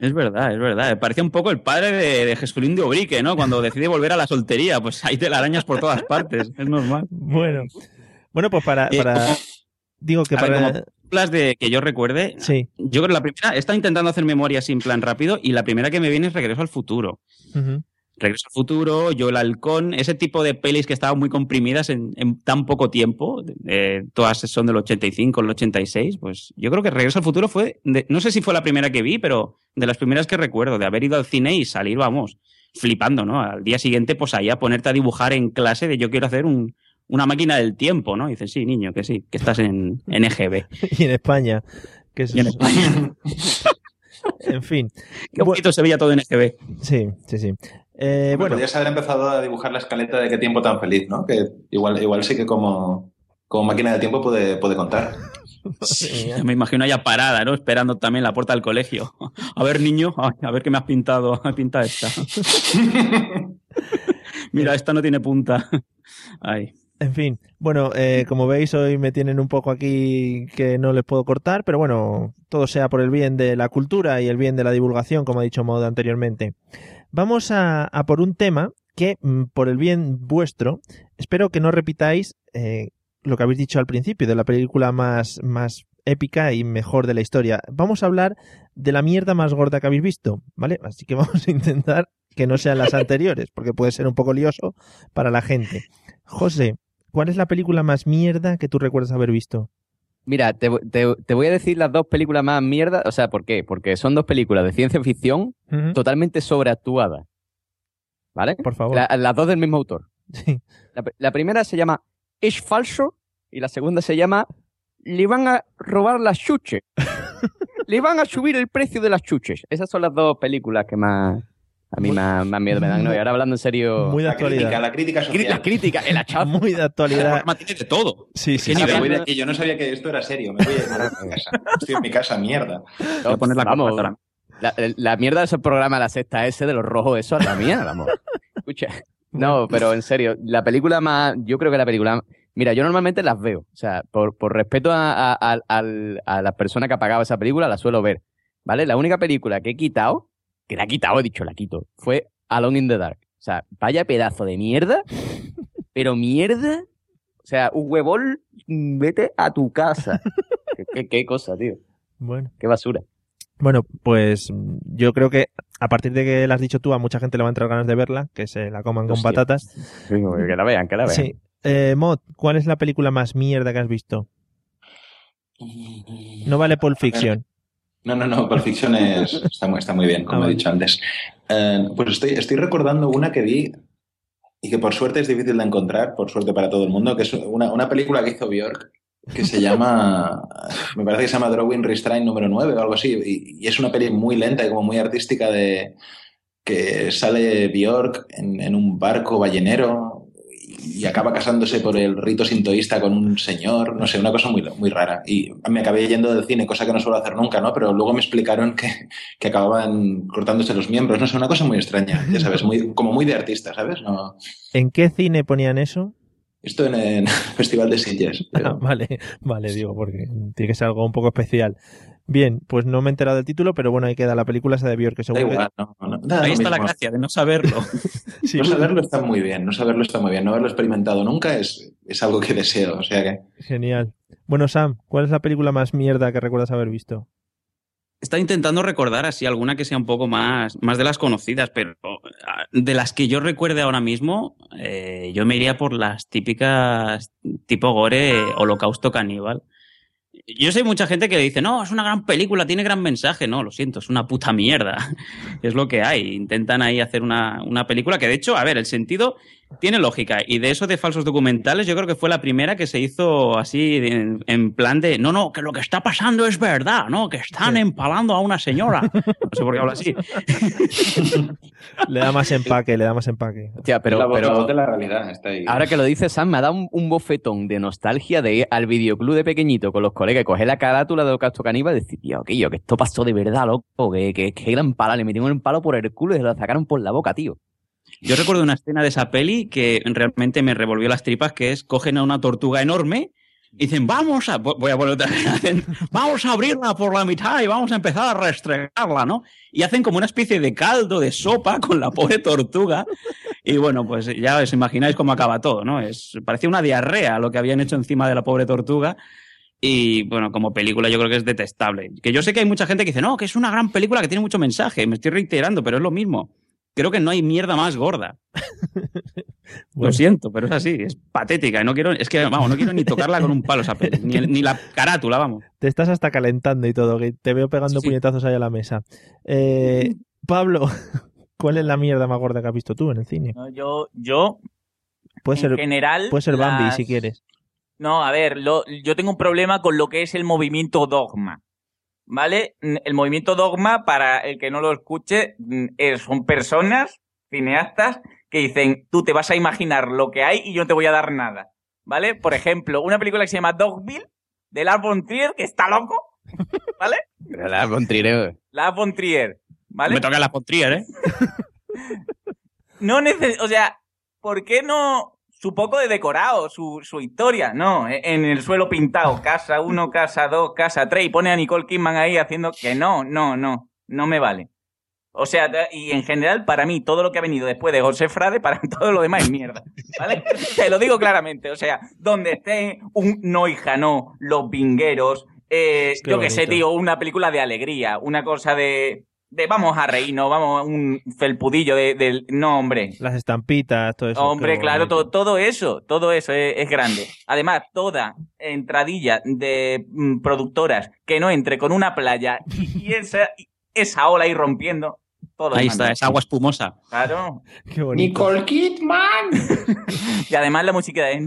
Es verdad, es verdad. Me Parecía un poco el padre de, de Jesulín de Obrique, ¿no? Cuando decide volver a la soltería, pues hay telarañas por todas partes, es normal. Bueno. Bueno, pues para... Eh, para... Digo que ver, para... como películas de que yo recuerde, Sí. Yo creo que la primera, he estado intentando hacer memoria sin plan rápido y la primera que me viene es Regreso al Futuro. Regreso al Futuro, Yo el Halcón, ese tipo de pelis que estaban muy comprimidas en, en tan poco tiempo, eh, todas son del 85, el 86, pues yo creo que Regreso al Futuro fue, de- no sé si fue la primera que vi, pero de las primeras que recuerdo, de haber ido al cine y salir, vamos, flipando, ¿no? Al día siguiente, pues ahí a ponerte a dibujar en clase de yo quiero hacer un, una máquina del tiempo, ¿no? Y dices, sí, niño, que sí, que estás en, en EGB. Y en España. Que es... Y en España. En fin. Qué bonito se veía todo en EGB. Sí, sí, sí. Eh, Bueno, podrías haber empezado a dibujar la escaleta de qué tiempo tan feliz, ¿no? Que igual, igual sí que como, como máquina del tiempo puede, puede contar. Me imagino ya parada, ¿no? Esperando también la puerta del colegio. A ver, niño, a ver qué me has pintado. Pinta esta. Mira, esta no tiene punta. Ay. En fin, bueno, eh, como veis hoy me tienen un poco aquí que no les puedo cortar, pero bueno, todo sea por el bien de la cultura y el bien de la divulgación, como ha dicho Mod anteriormente. Vamos a, a por un tema que, mm, por el bien vuestro, espero que no repitáis eh, lo que habéis dicho al principio de la película más, más épica y mejor de la historia. Vamos a hablar de la mierda más gorda que habéis visto, ¿vale? Así que vamos a intentar que no sean las anteriores, porque puede ser un poco lioso para la gente. José, ¿cuál es la película más mierda que tú recuerdas haber visto? Mira, te, te- te voy a decir las dos películas más mierda. O sea, ¿por qué? Porque son dos películas de ciencia ficción totalmente sobreactuadas. ¿Vale? Por favor. La- las dos del mismo autor. Sí. La, la primera se llama Es falso y la segunda se llama Le van a robar las chuches. Le van a subir el precio de las chuches. Esas son las dos películas que más a mí Muy- más, más miedo me dan. No, y ahora hablando en serio. Muy de La crítica, actualidad. la crítica social. La crítica, el hachazo. Muy de actualidad. programa tiene de todo. Sí, sí, ¿Qué sí. Nivel? me voy de aquí. Yo no sabía que esto era serio. Me voy a, voy a mi casa. Estoy en mi casa, mierda. Voy a poner la Vamos. La, la mierda de ese programa, la sexta S de los rojos, eso es la mía, vamos. Escucha. No, pero en serio, la película más. Yo creo que la película. Mira, yo normalmente las veo. O sea, por, por respeto a, a, a- al- a la persona que ha pagado esa película, la suelo ver. ¿Vale? La única película que he quitado, que la he quitado, he dicho, la quito, fue Alone in the Dark. O sea, vaya pedazo de mierda, pero mierda. O sea, un huevón, vete a tu casa. ¿Qué, qué, qué cosa, tío. Bueno. Qué basura. Bueno, pues yo creo que a partir de que la has dicho tú, a mucha gente le va a entrar ganas de verla, que se la coman con patatas. Que la vean, que la vean. Sí. Eh, Mod, ¿cuál es la película más mierda que has visto? No vale Pulp Fiction. No, no, no, Pulp Fiction es, está, muy, está muy bien, como Ah, he vale. dicho antes. Eh, pues estoy, estoy recordando una que vi y que por suerte es difícil de encontrar, por suerte para todo el mundo, que es una, una película que hizo Bjork que se llama, me parece que se llama Drawing Restraint número 9 o algo así, y, y es una peli muy lenta y como muy artística de que sale Bjork en, en un barco ballenero y acaba casándose por el rito sintoísta con un señor, no sé, una cosa muy, muy rara. Y me acabé yendo del cine, cosa que no suelo hacer nunca, ¿no? Pero luego me explicaron que, que acababan cortándose los miembros, no sé, una cosa muy extraña, ya sabes, muy, como muy de artista, ¿sabes? No, ¿En qué cine ponían eso? Esto en el Festival de Sitges. Ah, vale, vale, digo, porque tiene que ser algo un poco especial. Bien, pues no me he enterado del título, pero bueno, ahí queda la película esa de Björk, que Da seguro que- no, no, Ahí está la gracia de no saberlo. Sí, No saberlo está muy bien, no saberlo está muy bien. No haberlo experimentado nunca es, es algo que deseo. O sea que Genial. Bueno, Sam, ¿cuál es la película más mierda que recuerdas haber visto? Está intentando recordar así alguna que sea un poco más, más de las conocidas, pero ah, de las que yo recuerde ahora mismo, eh, yo me iría por las típicas tipo gore, holocausto caníbal. Yo sé mucha gente que dice, no, es una gran película, tiene gran mensaje. No, lo siento, es una puta mierda. es lo que hay. Intentan ahí hacer una, una película que, de hecho, a ver, el sentido tiene lógica. Y de eso de falsos documentales, yo creo que fue la primera que se hizo así en, en plan de, no, no, que lo que está pasando es verdad, ¿no? Que están Sí. empalando a una señora. No sé por qué habla así. Le da más empaque, le da más empaque. Hostia, pero, la, voz- pero la voz de la realidad está ahí. ahora que lo dices, Sam, me ha dado un, un bofetón de nostalgia de ir al videoclub de pequeñito con los colegas y coger la carátula de Holocausto Caníbal y decir, tío, que yo, que esto pasó de verdad, loco, que, que, que era empalado, le metieron un palo por el culo y se lo sacaron por la boca, tío. Yo recuerdo una escena de esa peli que realmente me revolvió las tripas, que es cogen a una tortuga enorme y dicen, vamos a, voy a poner otra vamos a abrirla por la mitad y vamos a empezar a restregarla, ¿no? Y hacen como una especie de caldo, de sopa con la pobre tortuga. Y bueno, pues ya os imagináis cómo acaba todo, ¿no? Es, parecía una diarrea lo que habían hecho encima de la pobre tortuga. Y bueno, como película yo creo que es detestable. Que yo sé que hay mucha gente que dice, no, que es una gran película que tiene mucho mensaje. Me estoy reiterando, pero es lo mismo. Creo que no hay mierda más gorda. Bueno. Lo siento, pero es así, es patética. y No quiero, es que, vamos, no quiero ni tocarla con un palo esa peli, ni, ni la carátula, vamos. Te estás hasta calentando y todo, que te veo pegando sí. puñetazos ahí a la mesa. Eh, Pablo, ¿cuál es la mierda más gorda que has visto tú en el cine? No, yo, yo Puede en ser, general. puede ser Bambi las- si quieres. No, a ver, lo- yo tengo un problema con lo que es el movimiento dogma. ¿Vale? El movimiento dogma, para el que no lo escuche, es- son personas, cineastas, que dicen, tú te vas a imaginar lo que hay y yo no te voy a dar nada. ¿Vale? Por ejemplo, una película que se llama Dogville, de Lars von Trier, que está loco. ¿Vale? La Contrireo. Lars von Trier. ¿Vale? Me toca la Pontrier, ¿eh? no neces o sea, ¿por qué no su poco de decorado, su, su historia? No, e- en el suelo pintado, casa 1, casa 2, casa 3, y pone a Nicole Kidman ahí haciendo que no, no, no, no me vale. O sea, y en general, para mí, todo lo que ha venido después de José Frade, para todo lo demás es mierda. ¿Vale? Te lo digo claramente. O sea, donde esté un no hija no, los vingueros, eh, Qué yo que sé, tío, una película de alegría, una cosa de, de vamos a reírnos, vamos a un felpudillo de, del. No, hombre. Las estampitas, todo eso. Hombre, claro, bonito. to- todo eso, todo eso es, es grande. Además, toda entradilla de mm, productoras que no entre con una playa y, y esa, esa ola ahí rompiendo, todo es Ahí está, es agua espumosa. Claro. Qué bonito. Kidman. Y además la música de...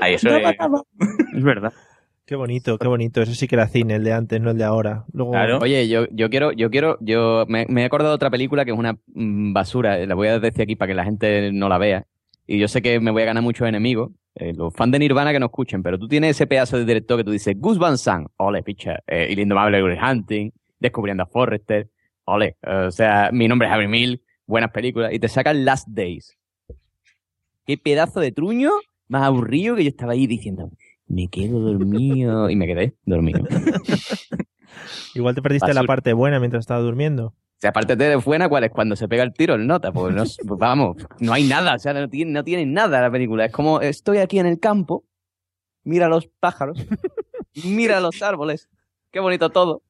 Ahí eso es... Es verdad. Qué bonito, qué bonito. Eso sí que era cine, el de antes, no el de ahora. Luego, Claro. Oye, yo, yo quiero, yo quiero, yo me, me he acordado de otra película que es una mm, basura, eh, la voy a decir aquí para que la gente no la vea. Y yo sé que me voy a ganar muchos enemigos, eh, los fans de Nirvana que no escuchen, pero tú tienes ese pedazo de director que tú dices, Gus Van Sant, ole, picha, eh, y el indomable Will Hunting, Descubriendo a Forrester, ole, eh, o sea, mi nombre es Harry Mill, buenas películas, y te sacan Last Days. Qué pedazo de truño más aburrido que yo estaba ahí diciendo, me quedo dormido, y me quedé dormido. Igual te perdiste la parte buena mientras estaba durmiendo. O sea, aparte de buena, ¿cuál es? Cuando se pega el tiro, el nota. Pues, no, pues vamos, no hay nada, o sea, no tiene, no tiene nada la película. Es como, estoy aquí en el campo, mira los pájaros, mira los árboles, qué bonito todo.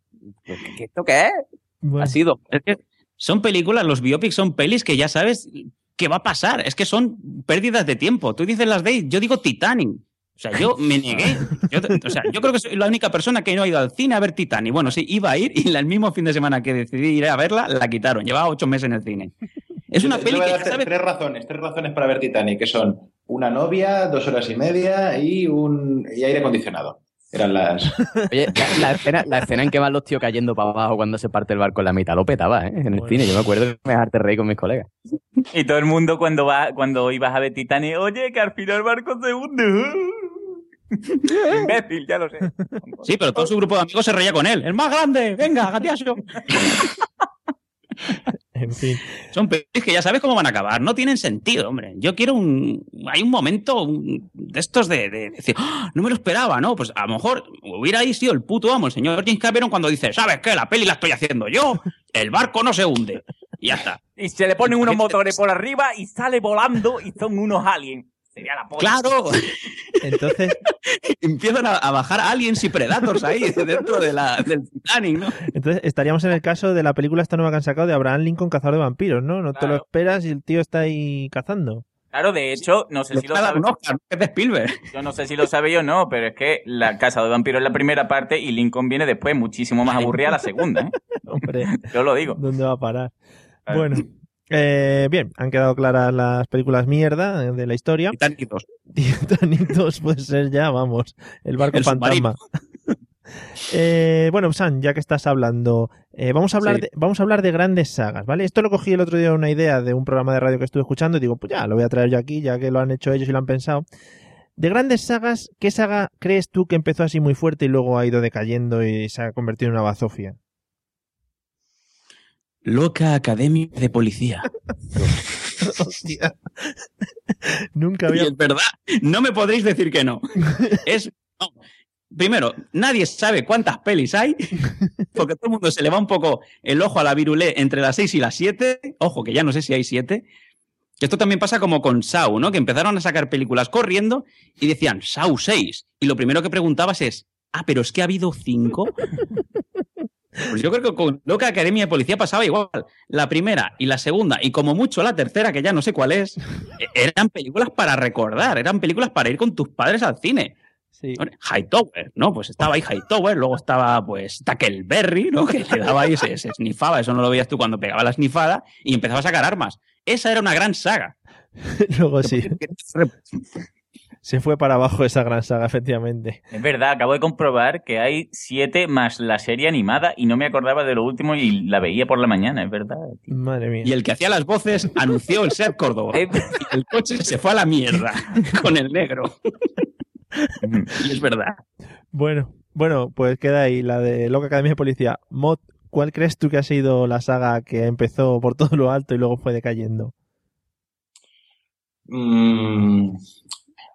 Pues, ¿qué- qué- ¿Esto qué es? Bueno, Ha sido. Es que son películas, los biopics son pelis que ya sabes qué va a pasar. Es que son pérdidas de tiempo. Tú dices las de, yo digo Titanic. O sea, yo me negué. Yo, o sea, yo creo que soy la única persona que no ha ido al cine a ver Titanic. Bueno, sí, iba a ir y el mismo fin de semana que decidí ir a verla, la quitaron. Llevaba ocho meses en el cine. Es una Yo peli voy que a ya dar sabes... tres razones, tres razones para ver Titanic, que son una novia, dos horas y media y un y aire acondicionado. Eran las. Oye, la, escena, la escena en que van los tíos cayendo para abajo cuando se parte el barco en la mitad, lo petaba, ¿eh? En el Bueno. cine, yo me acuerdo de me dejarte reír con mis colegas. Y todo el mundo cuando va, cuando ibas a ver Titanic, oye, que al final el barco se hunde. Imbécil, ya lo sé. Sí, pero todo su grupo de amigos se reía con él. ¡El más grande! ¡Venga, gatiaso! En fin. Son pelis que ya sabes cómo van a acabar. No tienen sentido, hombre. Yo quiero un. Hay un momento un- de estos de, de decir, "Ah, no me lo esperaba, ¿no? Pues a lo mejor hubiera ahí sido el puto amo, el señor James Cameron, cuando dice, ¿sabes qué? La peli la estoy haciendo yo, el barco no se hunde. Y ya está. Y se le ponen unos motores por arriba y sale volando y son unos aliens. Sería la polla. Claro, Entonces, empiezan a, a bajar aliens y predators ahí dentro de la, del Titanic, ¿no? entonces estaríamos en el caso de la película esta nueva que han sacado de Abraham Lincoln, cazador de vampiros, ¿no? No te lo esperas y el tío está ahí cazando. Claro, de hecho, no sé Le si lo un Oscar, que es de Spielberg. Yo no sé si lo sabe o no, pero es que la Casa de Vampiros es la primera parte y Lincoln viene después, muchísimo más aburrida la segunda. ¿eh? Hombre, Yo lo digo. ¿dónde va a parar? Bueno, eh, bien, han quedado claras las películas mierda de la historia. Titanic 2. Titanic 2 puede ser ya, vamos, el barco El fantasma. Eh, bueno, San, ya que estás hablando, eh, vamos, a hablar Sí. de, vamos a hablar de grandes sagas, ¿vale? Esto lo cogí el otro día una idea de un programa de radio que estuve escuchando y digo, pues ya, lo voy a traer yo aquí, ya que lo han hecho ellos y lo han pensado. De grandes sagas, ¿qué saga crees tú que empezó así muy fuerte y luego ha ido decayendo y se ha convertido en una bazofia? Loca Academia de Policía. Hostia. Nunca Y había... es verdad, no me podréis decir que no. Es. no. Primero, nadie sabe cuántas pelis hay, porque todo el mundo se le va un poco el ojo a la virulé entre las 6 y las 7. Ojo, que ya no sé si hay 7. Que esto también pasa como con Sau, ¿no? Que empezaron a sacar películas corriendo y decían Sau 6. Y lo primero que preguntabas es, ah, pero es que ha habido 5. Pues yo creo que con Loca Academia de Policía pasaba igual. La primera y la segunda, y como mucho la tercera, que ya no sé cuál es, e- eran películas para recordar, eran películas para ir con tus padres al cine. Sí. Hightower, ¿no? Pues estaba ahí Hightower, luego estaba pues Tackleberry, ¿no? Que le daba ahí, se, se snifaba, eso no lo veías tú cuando pegaba la snifada y empezaba a sacar armas. Esa era una gran saga. Luego sí, se fue para abajo esa gran saga, efectivamente. Es verdad, acabo de comprobar que hay siete más la serie animada y no me acordaba de lo último y la veía por la mañana, es verdad. tío. Madre mía. Y el que hacía las voces anunció el Ser Córdoba. Eh, el coche se fue a la mierda con el negro. Y es verdad. Bueno, bueno, pues queda ahí la de Loca Academia de Policía. Mod, ¿cuál crees tú que ha sido la saga que empezó por todo lo alto y luego fue decayendo? Mm,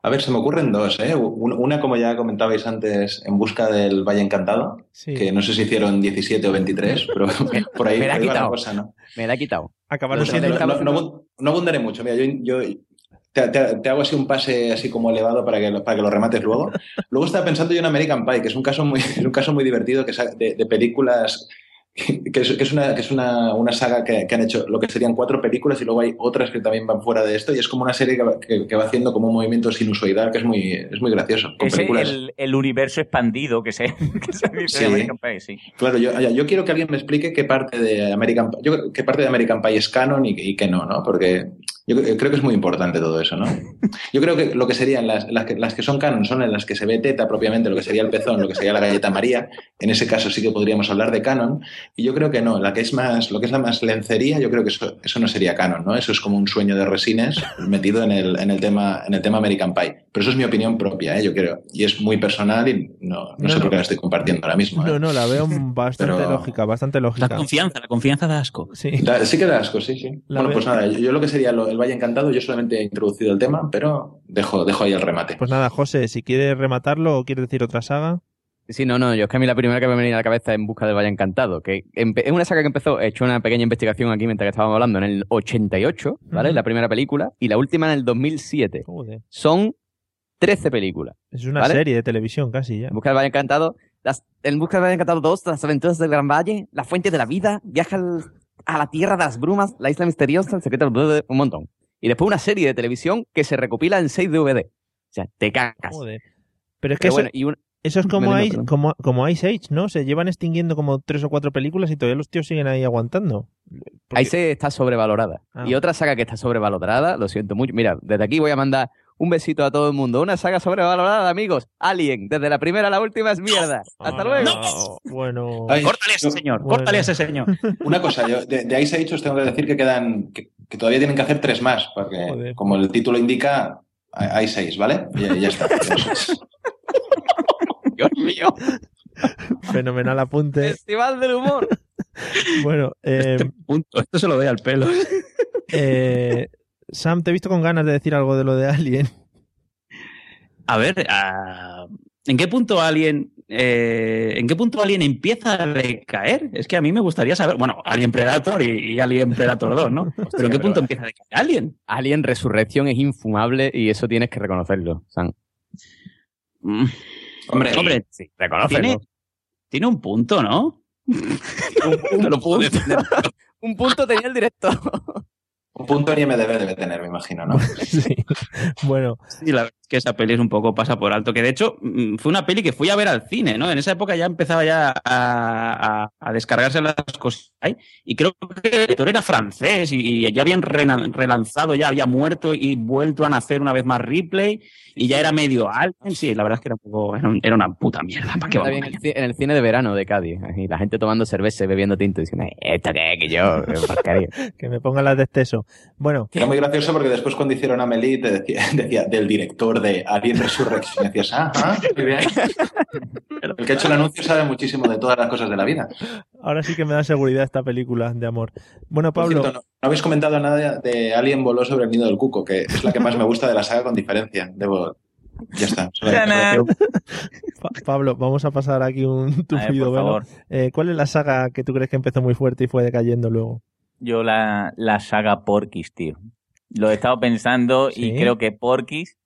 a ver, se me ocurren dos, ¿eh? Un- Una, como ya comentabais antes, En busca del Valle Encantado, Sí. que no sé si hicieron 17 o 23, pero por ahí, Me la ha va la quitado. cosa, ¿no? Me la he quitado. Acabaron No, siendo... no, no, no abun- no abundaré mucho. Mira, yo, yo te, te- te hago así un pase así como elevado para que, lo- para que lo remates luego. Luego estaba pensando yo en American Pie, que es un caso muy, es un caso muy divertido que de, de películas que es, que es una, que es una, una saga que, que han hecho lo que serían cuatro películas y luego hay otras que también van fuera de esto y es como una serie que va, que, va haciendo como un movimiento sinusoidal que es muy, es muy gracioso. Con es películas- el, el universo expandido que se, que se dice Sí. de American Pie, sí. Claro, yo, yo quiero que alguien me explique qué parte de American Pie, yo qué parte de American Pie es canon y, y qué no, ¿no? Porque yo creo que es muy importante todo eso, ¿no? Yo creo que lo que serían las, las, que, las que son canon son en las que se ve teta propiamente, lo que sería el pezón, lo que sería la galleta María. En ese caso sí que podríamos hablar de canon. Y yo creo que no, la que es más, lo que es la más lencería, yo creo que eso, eso no sería canon, ¿no? Eso es como un sueño de resines metido en el, en el tema, en el tema American Pie. Pero eso es mi opinión propia, ¿eh? yo creo. Y es muy personal y no, no, No, sé no. por qué la estoy compartiendo ahora mismo. ¿eh? No, no, la veo bastante Pero- lógica, bastante La lógica. confianza, la confianza da asco. Sí. Sí que da asco, sí, sí. La bueno, ve- pues nada, yo, yo lo que sería lo- el Valle Encantado, yo solamente he introducido el tema, pero dejo, dejo ahí el remate. Pues nada, José, si quieres rematarlo o quieres decir otra saga. Sí, no, no, yo es que a mí la primera que me venía a la cabeza es En busca del Valle Encantado, que es una saga que empezó, he hecho una pequeña investigación aquí mientras que estábamos hablando, en el 88, ¿vale? Ujú. La primera película, y la última en el 2007. Joder. Son 13 películas. Es una ¿Vale? serie de televisión casi ya. En busca del Valle Encantado, las, En busca del Valle Encantado 2, Las aventuras del Gran Valle, La fuente de la vida, Viaja al- a la tierra de las brumas, La isla misteriosa, El secreto del un montón. Y después una serie de televisión que se recopila en 6 DVD. O sea, te cagas. Joder. Pero es que Pero eso, bueno, y un- eso es como, Ice, como, como Ice Age, ¿no? Se llevan extinguiendo como tres o cuatro películas y todavía los tíos siguen ahí aguantando. Porque- se está sobrevalorada. Ah. Y otra saga que está sobrevalorada, lo siento mucho. Mira, desde aquí voy a mandar un besito a todo el mundo. Una saga sobrevalorada, amigos. Alien, desde la primera a la última es mierda. Hasta luego. Bueno. Ay, Córtale a ese no, señor, bueno. córtale a ese señor. Una cosa, yo de, de Ice Age os tengo que decir que quedan, que, que todavía tienen que hacer tres más, porque Joder. como el título indica, hay hay seis, ¿vale? Y ya, ya está. Dios mío. Fenomenal apunte. Festival del humor. Bueno, eh, Este punto, esto se lo doy al pelo. eh, Sam, te he visto con ganas de decir algo de lo de Alien. A ver, ah, ¿en qué punto Alien, eh, en qué punto Alien empieza a decaer? Es que a mí me gustaría saber, bueno, Alien Predator y, y Alien Predator 2, ¿no? Pero ¿en qué punto empieza a decaer Alien? Alien Resurrección es infumable y eso tienes que reconocerlo, Sam. Mm, Hombre, Hombre, Sí, reconócelo. tiene, tiene un punto, ¿no? No lo puedo. Un punto tenía el director. Un punto en IMDB debe tener, me imagino, ¿no? Sí. Bueno, Sí, la que esa peli es un poco pasa por alto. Que de hecho mm, fue una peli que fui a ver al cine, ¿no? En esa época ya empezaba ya a, a- a descargarse las cosas. ahí, Y creo que el director era francés y, y ya habían relanzado, ya había muerto y vuelto a nacer una vez más Ripley y ya era medio Alien. Sí, la verdad es que era un poco, era, un- era una puta mierda. ¿Para qué en el, en el cine de verano de Cádiz. Y la gente tomando cerveza y bebiendo tinto diciendo, "Eh, ¿esto qué? Que yo, qué porquería". que me pongan las de exceso. Bueno, Era muy gracioso porque después cuando hicieron Amelie te decía, decía del director de Alien Resurrection. Y decías, ah, ah. El que ha hecho el anuncio sabe muchísimo de todas las cosas de la vida. ahora sí que me da seguridad esta película de amor. Bueno, Pablo, cierto, no, no habéis comentado nada de Alien voló sobre el nido del cuco, que es la que más me gusta de la saga con diferencia. Debo... Ya está. Pablo, vamos a pasar aquí un tupido por velo. favor. Eh, ¿Cuál es la saga que tú crees que empezó muy fuerte y fue decayendo luego? Yo la, la saga Porky's, tío. Lo he estado pensando ¿Sí? y creo que Porky's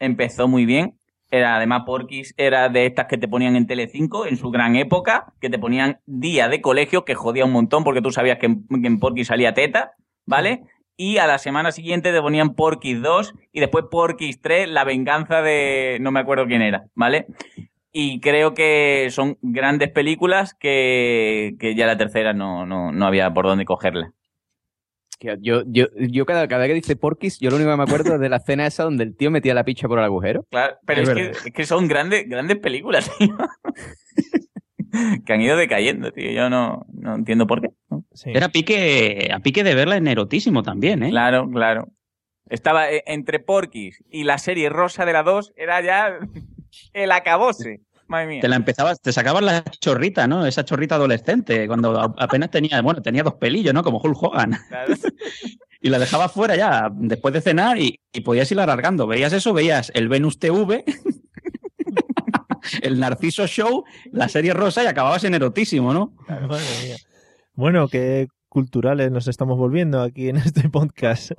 empezó muy bien. Era, además, Porky's era de estas que te ponían en Telecinco en su gran época, que te ponían día de colegio, que jodía un montón porque tú sabías que en, que en Porky's salía teta, ¿vale? Y a la semana siguiente te ponían Porky's 2 y después Porky's 3, la venganza de... no me acuerdo quién era, ¿vale? Y creo que son grandes películas que, que ya la tercera no, no, no había por dónde cogerla. Yo, yo, yo cada, cada vez que dice Porky's, yo lo único que me acuerdo es de la escena esa donde el tío metía la picha por el agujero. Claro, pero Es es, que, es que son grandes, grandes películas, tío. que han ido decayendo, tío. Yo no, no entiendo por qué. ¿no? Sí. Era pique, a pique de verla en erotísimo también, ¿eh? Claro, claro. Estaba eh, entre Porky's y la serie Rosa de la 2, era ya el acabose. Madre mía. Te la empezabas, te sacabas la chorrita, ¿no? Esa chorrita adolescente, cuando apenas tenía, bueno, tenía dos pelillos, ¿no? Como Hulk Hogan. Claro. Y la dejabas fuera ya, después de cenar, y, y podías ir alargando. Veías eso, veías el Venus TV, el Narciso Show, la serie rosa, y acababas en erotísimo, ¿no? Madre mía. Bueno, qué culturales nos estamos volviendo aquí en este podcast.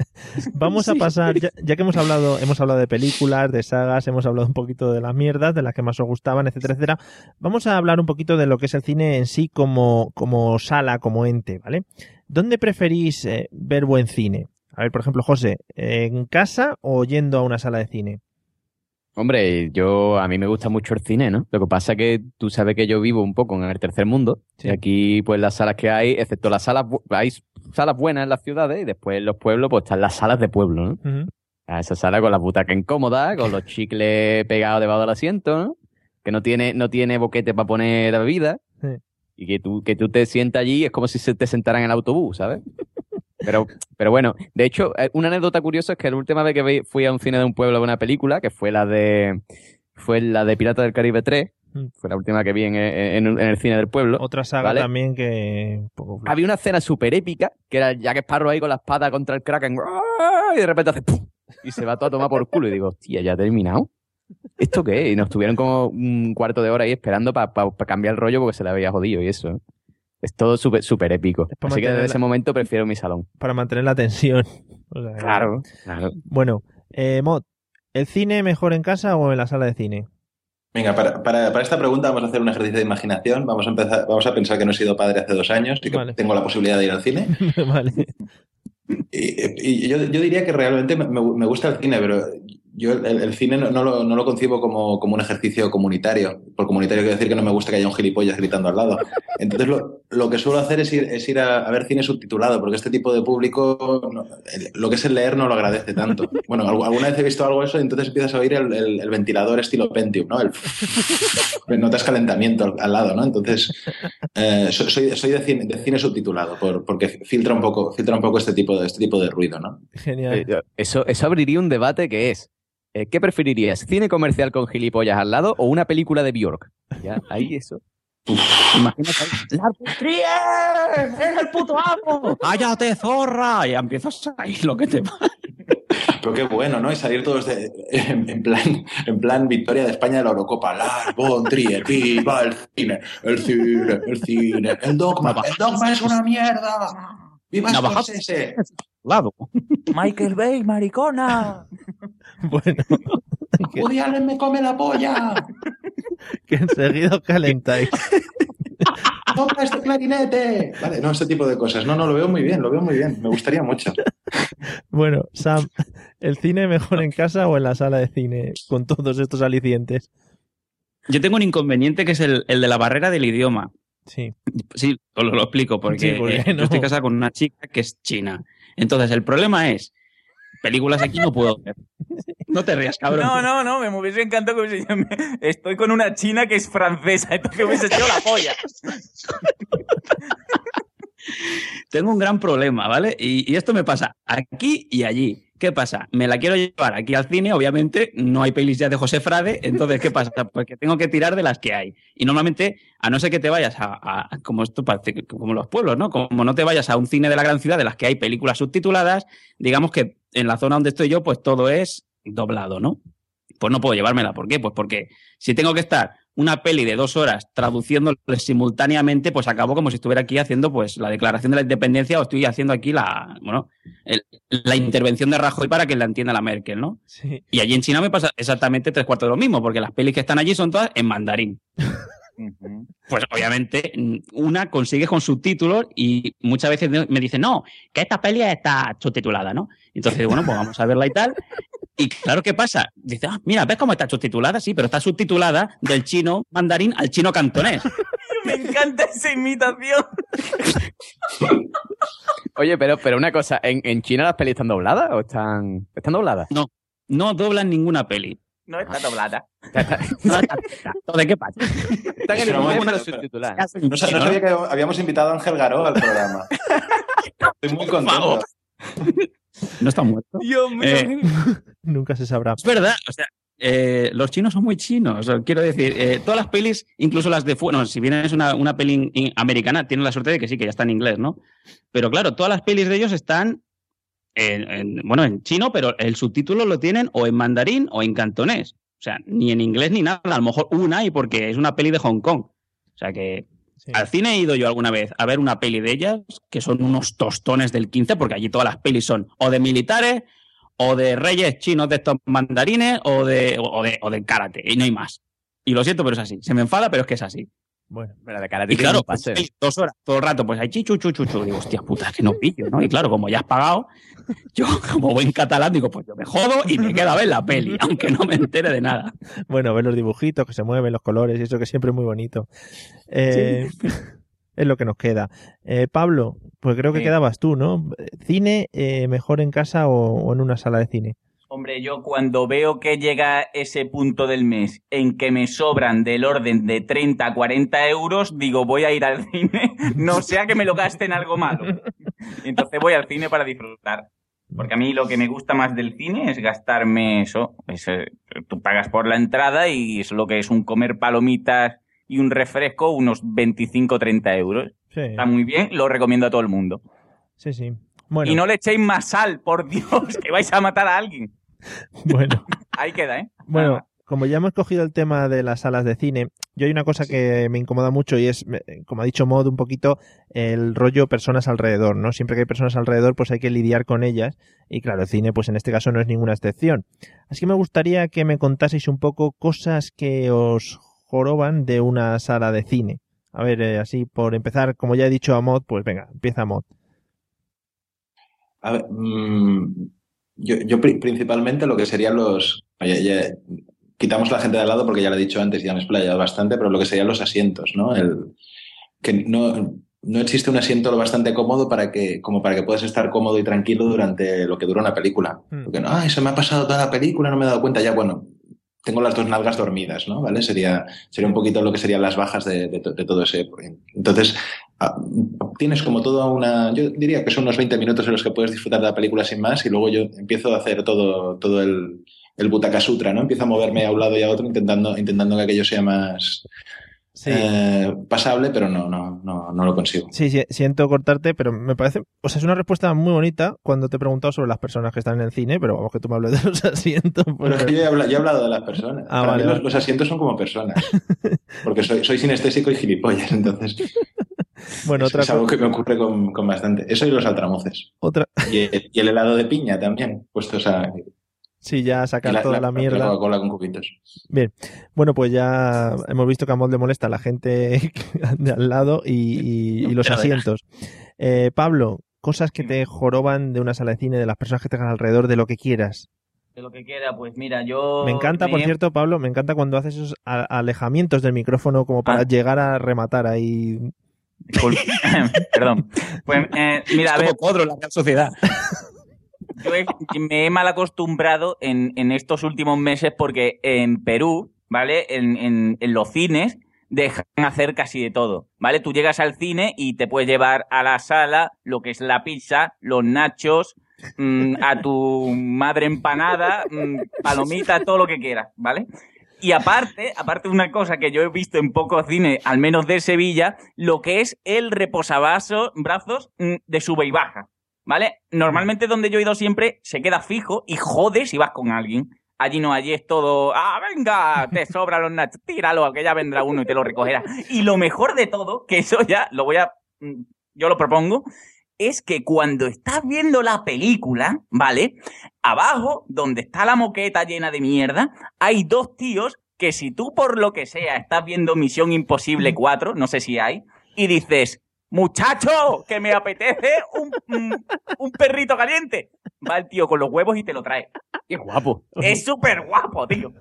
Vamos a pasar, ya, ya que hemos hablado, hemos hablado de películas, de sagas, hemos hablado un poquito de las mierdas, de las que más os gustaban, etcétera, etcétera. Vamos a hablar un poquito de lo que es el cine en sí como, como sala, como ente, ¿vale? ¿Dónde preferís eh, ver buen cine? A ver, por ejemplo, José, ¿en casa o yendo a una sala de cine? Hombre, yo, a mí me gusta mucho el cine, ¿no? Lo que pasa es que tú sabes que yo vivo un poco en el tercer mundo. Sí. Y aquí, pues las salas que hay, excepto las salas, hay salas buenas en las ciudades y después en los pueblos, pues están las salas de pueblo, ¿no? Ujú. A esa sala con la butaca incómoda, con los chicles pegados debajo del asiento, ¿no? Que no tiene, no tiene boquete para poner la bebida. Sí. Y que tú, que tú te sientas allí es como si se te sentaran en el autobús, ¿sabes? Pero, pero bueno, de hecho, eh, una anécdota curiosa es que la última vez que fui a un cine de un pueblo a ver una película, que fue la de fue la de Pirata del Caribe 3, Mm. fue la última que vi en, en- en el cine del pueblo. Otra saga ¿Vale? también que... un poco. Había una escena súper épica, que era Jack Sparrow ahí con la espada contra el Kraken, y de repente hace ¡pum! y se va todo a tomar por culo. Y digo, hostia, ¿ya ha terminado? ¿Esto qué? es? Y nos tuvieron como un cuarto de hora ahí esperando para cambiar el rollo porque se le había jodido y eso. Es todo súper súper épico. Así que desde ese momento prefiero mi salón. para mantener la tensión. O sea, claro. Bueno, eh, Mod, ¿el cine mejor en casa o en la sala de cine? Venga, para, para- para esta pregunta vamos a hacer un ejercicio de imaginación. Vamos a empezar, vamos a pensar que no he sido padre hace dos años y que Vale. tengo la posibilidad de ir al cine. vale. Y, y yo, yo diría que realmente me, me- me gusta el cine, pero yo el, el cine no, no lo, no lo concibo como, como un ejercicio comunitario. Por comunitario quiero decir que no me gusta que haya un gilipollas gritando al lado. Entonces lo, lo que suelo hacer es ir, es ir a, a ver cine subtitulado, porque este tipo de público no- el- lo que es el leer no lo agradece tanto. Bueno, al- alguna vez he visto algo eso y entonces empiezas a oír el, el- el ventilador estilo Pentium, ¿no? El notas calentamiento al, al lado, ¿no? Entonces eh, so- soy, soy de, cine, de cine subtitulado por- porque filtra un poco, filtra un poco este tipo de, este tipo de ruido, ¿no? Genial. Eso, eso abriría un debate que es, eh, ¿qué preferirías? ¿Cine comercial con gilipollas al lado o una película de Bjork? Ya, ahí eso. Imagínate ahí, ¡La! ¡Es el puto amo! ¡Cállate, zorra! Y empiezas ahí lo que te pasa. Pero qué bueno, ¿no? Y salir todos de, en, en plan, en plan victoria de España de la Eurocopa. Lars von Trier, viva el cine, el cine, el cine, el dogma. El dogma es una mierda. ¡Viva Scorsese! Lado. Michael Bay, maricona. Bueno, ¡Woody Allen me come la polla! que enseguida os calentáis. ¡Toca este clarinete! Vale, no, este tipo de cosas. No, no, lo veo muy bien, lo veo muy bien. Me gustaría mucho. Bueno, Sam, ¿el cine mejor en casa o en la sala de cine con todos estos alicientes? Yo tengo un inconveniente que es el, el de la barrera del idioma. Sí. Sí, os lo, lo explico, porque Sí, ¿por qué eh, no? yo estoy casada con una chica que es china. Entonces, el problema es, películas aquí no puedo ver. No te rías, cabrón. No, no, no, me hubiese encantado que hubiese Estoy con una china que es francesa, entonces que hubiese hecho la polla. Tengo un gran problema, ¿vale? Y, y esto me pasa aquí y allí. ¿Qué pasa? Me la quiero llevar aquí al cine, obviamente, no hay pelis ya de José Frade, entonces, ¿qué pasa? Pues que tengo que tirar de las que hay. Y normalmente, a no ser que te vayas a, a- como esto parece como los pueblos, ¿no? Como no te vayas a un cine de la gran ciudad de las que hay películas subtituladas, digamos que en la zona donde estoy yo, pues todo es doblado, ¿no? Pues no puedo llevármela. ¿Por qué? Pues porque si tengo que estar una peli de dos horas traduciéndole simultáneamente, pues acabo como si estuviera aquí haciendo pues la declaración de la independencia o estoy haciendo aquí la, bueno, el- la intervención de Rajoy para que la entienda la Merkel, ¿no? Sí. Y allí en China me pasa exactamente tres cuartos de lo mismo, porque las pelis que están allí son todas en mandarín. Pues obviamente una consigue con subtítulos y muchas veces me dicen, no, que esta peli está subtitulada, ¿no? Entonces, bueno, pues vamos a verla y tal. Y claro, ¿qué pasa? Dice, ah, mira, ¿ves cómo está subtitulada? Sí, pero está subtitulada del chino mandarín al chino cantonés. Me encanta esa imitación. Oye, pero, pero una cosa, ¿en, en China las pelis están dobladas o están, están dobladas? No doblan ninguna peli. No está doblada. No, ¿De qué pasa? Están en pero subtituladas. No, sa- no sabía que habíamos invitado a Ángel Garó al programa. Estoy muy contento. No está muerto. Dios mío. Eh, Nunca se sabrá. Es verdad, o sea, eh, los chinos son muy chinos. quiero decir, eh, todas las pelis, incluso las de fuera, bueno, si bien es una, una peli in- in- americana, tienen la suerte de que sí, que ya está en inglés, ¿no? Pero claro, todas las pelis de ellos están en, en- bueno, en chino, pero el subtítulo lo tienen o en mandarín o en cantonés. O sea, ni en inglés ni nada. A lo mejor una y porque es una peli de Hong Kong. O sea que Sí. al cine he ido yo alguna vez a ver una peli de ellas, que son unos tostones del 15, porque allí todas las pelis son o de militares, o de reyes chinos de estos mandarines, o de, o de, o de karate, y no hay más. Y lo siento, pero es así. Se me enfada, pero es que es así. Bueno, Pero de karate Y claro, pues, dos horas, todo el rato, pues hay chichu, chu, chu, chu. Digo, hostia puta, que no pillo, ¿no? Y claro, como ya has pagado, yo, como buen catalán, digo, pues yo me jodo y me quedo a ver la peli, aunque no me entere de nada. bueno, ver los dibujitos que se mueven, los colores y eso que siempre es muy bonito. Eh, Es lo que nos queda. Eh, Pablo, pues creo que Sí. quedabas tú, ¿no? ¿Cine eh, mejor en casa o, o en una sala de cine? Hombre, yo cuando veo que llega ese punto del mes en que me sobran del orden de 30 a 40 euros, digo, voy a ir al cine, no sea que me lo gaste en algo malo. Entonces voy al cine para disfrutar. Porque a mí lo que me gusta más del cine es gastarme eso. es, eh, tú pagas por la entrada y es lo que es un comer palomitas y un refresco, unos 25 o 30 euros. Sí, Está muy bien, lo recomiendo a todo el mundo. sí, sí. Bueno, Y no le echéis más sal, por Dios, que vais a matar a alguien. bueno. Ahí queda, ¿eh? Bueno, como ya hemos cogido el tema de las salas de cine, yo hay una cosa que me incomoda mucho y es, como ha dicho Mod, un poquito el rollo personas alrededor, ¿no? Siempre que hay personas alrededor, pues hay que lidiar con ellas y claro, el cine, pues en este caso no es ninguna excepción. Así que me gustaría que me contaseis un poco cosas que os joroban de una sala de cine. A ver, eh, así por empezar, como ya he dicho a Mod, pues venga, empieza Mod. A ver, mm, yo, yo pri- principalmente lo que serían los. oye, ya- quitamos la gente de al lado porque ya lo he dicho antes, ya me he explayado bastante, pero lo que serían los asientos, ¿no? El, que no, no existe un asiento lo bastante cómodo para que, como para que puedas estar cómodo y tranquilo durante lo que dura una película. Mm. Porque no, ay, se me ha pasado toda la película, no me he dado cuenta. Ya, bueno, tengo las dos nalgas dormidas, ¿no? ¿Vale? Sería, sería un poquito lo que serían las bajas de, de de todo ese. Entonces, ah, tienes como toda una. Yo diría que son unos 20 minutos en los que puedes disfrutar de la película sin más, y luego yo empiezo a hacer todo, todo el, el Butaka Sutra, ¿no? Empiezo a moverme a un lado y a otro intentando, intentando que aquello sea más, Sí. eh, pasable, pero no, no, no, no lo consigo. Sí, sí, siento cortarte, pero me parece, o sea, es una respuesta muy bonita cuando te he preguntado sobre las personas que están en el cine, pero vamos que tú me hables de los asientos. Pero es que yo he hablado, yo he hablado de las personas. Ah, Para vale, mí los, los asientos son como personas. Porque soy, soy sinestésico y gilipollas, entonces bueno, es, otra, es algo que me ocurre con, con bastante. Eso y los altramoces. otra, Y el, y el helado de piña también, puestos a sí, ya sacar toda la, mierda. Coca-Cola con cubitos. Bueno, pues ya hemos visto que a Mod le molesta la gente de al lado y, y- y los asientos. Eh, Pablo, cosas que te joroban de una sala de cine, de las personas que tengan alrededor, de lo que quieras. De lo que quiera, pues mira, yo. Me encanta, por cierto, Pablo, me encanta cuando haces esos a- alejamientos del micrófono como para Ah. llegar a rematar ahí. Perdón. Pues eh, mira, a Es ver, como cuadro la Sociedad. yo he- me he mal acostumbrado en, en estos últimos meses porque en Perú, ¿vale? En, en- en los cines dejan hacer casi de todo, ¿vale? Tú llegas al cine y te puedes llevar a la sala lo que es la pizza, los nachos, mm, a tu madre empanada, mm, palomita, todo lo que quieras, ¿vale? Y aparte, aparte de una cosa que yo he visto en pocos cines, al menos de Sevilla, lo que es el reposabrazos brazos mm, de sube y baja. ¿Vale? Normalmente donde yo he ido siempre se queda fijo y jode si vas con alguien. Allí no, allí es todo, ah, venga, te sobra los nachos, tíralo, que ya vendrá uno y te lo recogerá. Y lo mejor de todo, que eso ya lo voy a, mm, yo lo propongo, es que cuando estás viendo la película, ¿vale? Abajo, donde está la moqueta llena de mierda, hay dos tíos que si tú por lo que sea estás viendo Misión Imposible 4, no sé si hay, y dices, muchacho, que me apetece un, un- perrito caliente, va el tío con los huevos y te lo trae. Qué guapo. Es súper guapo, tío.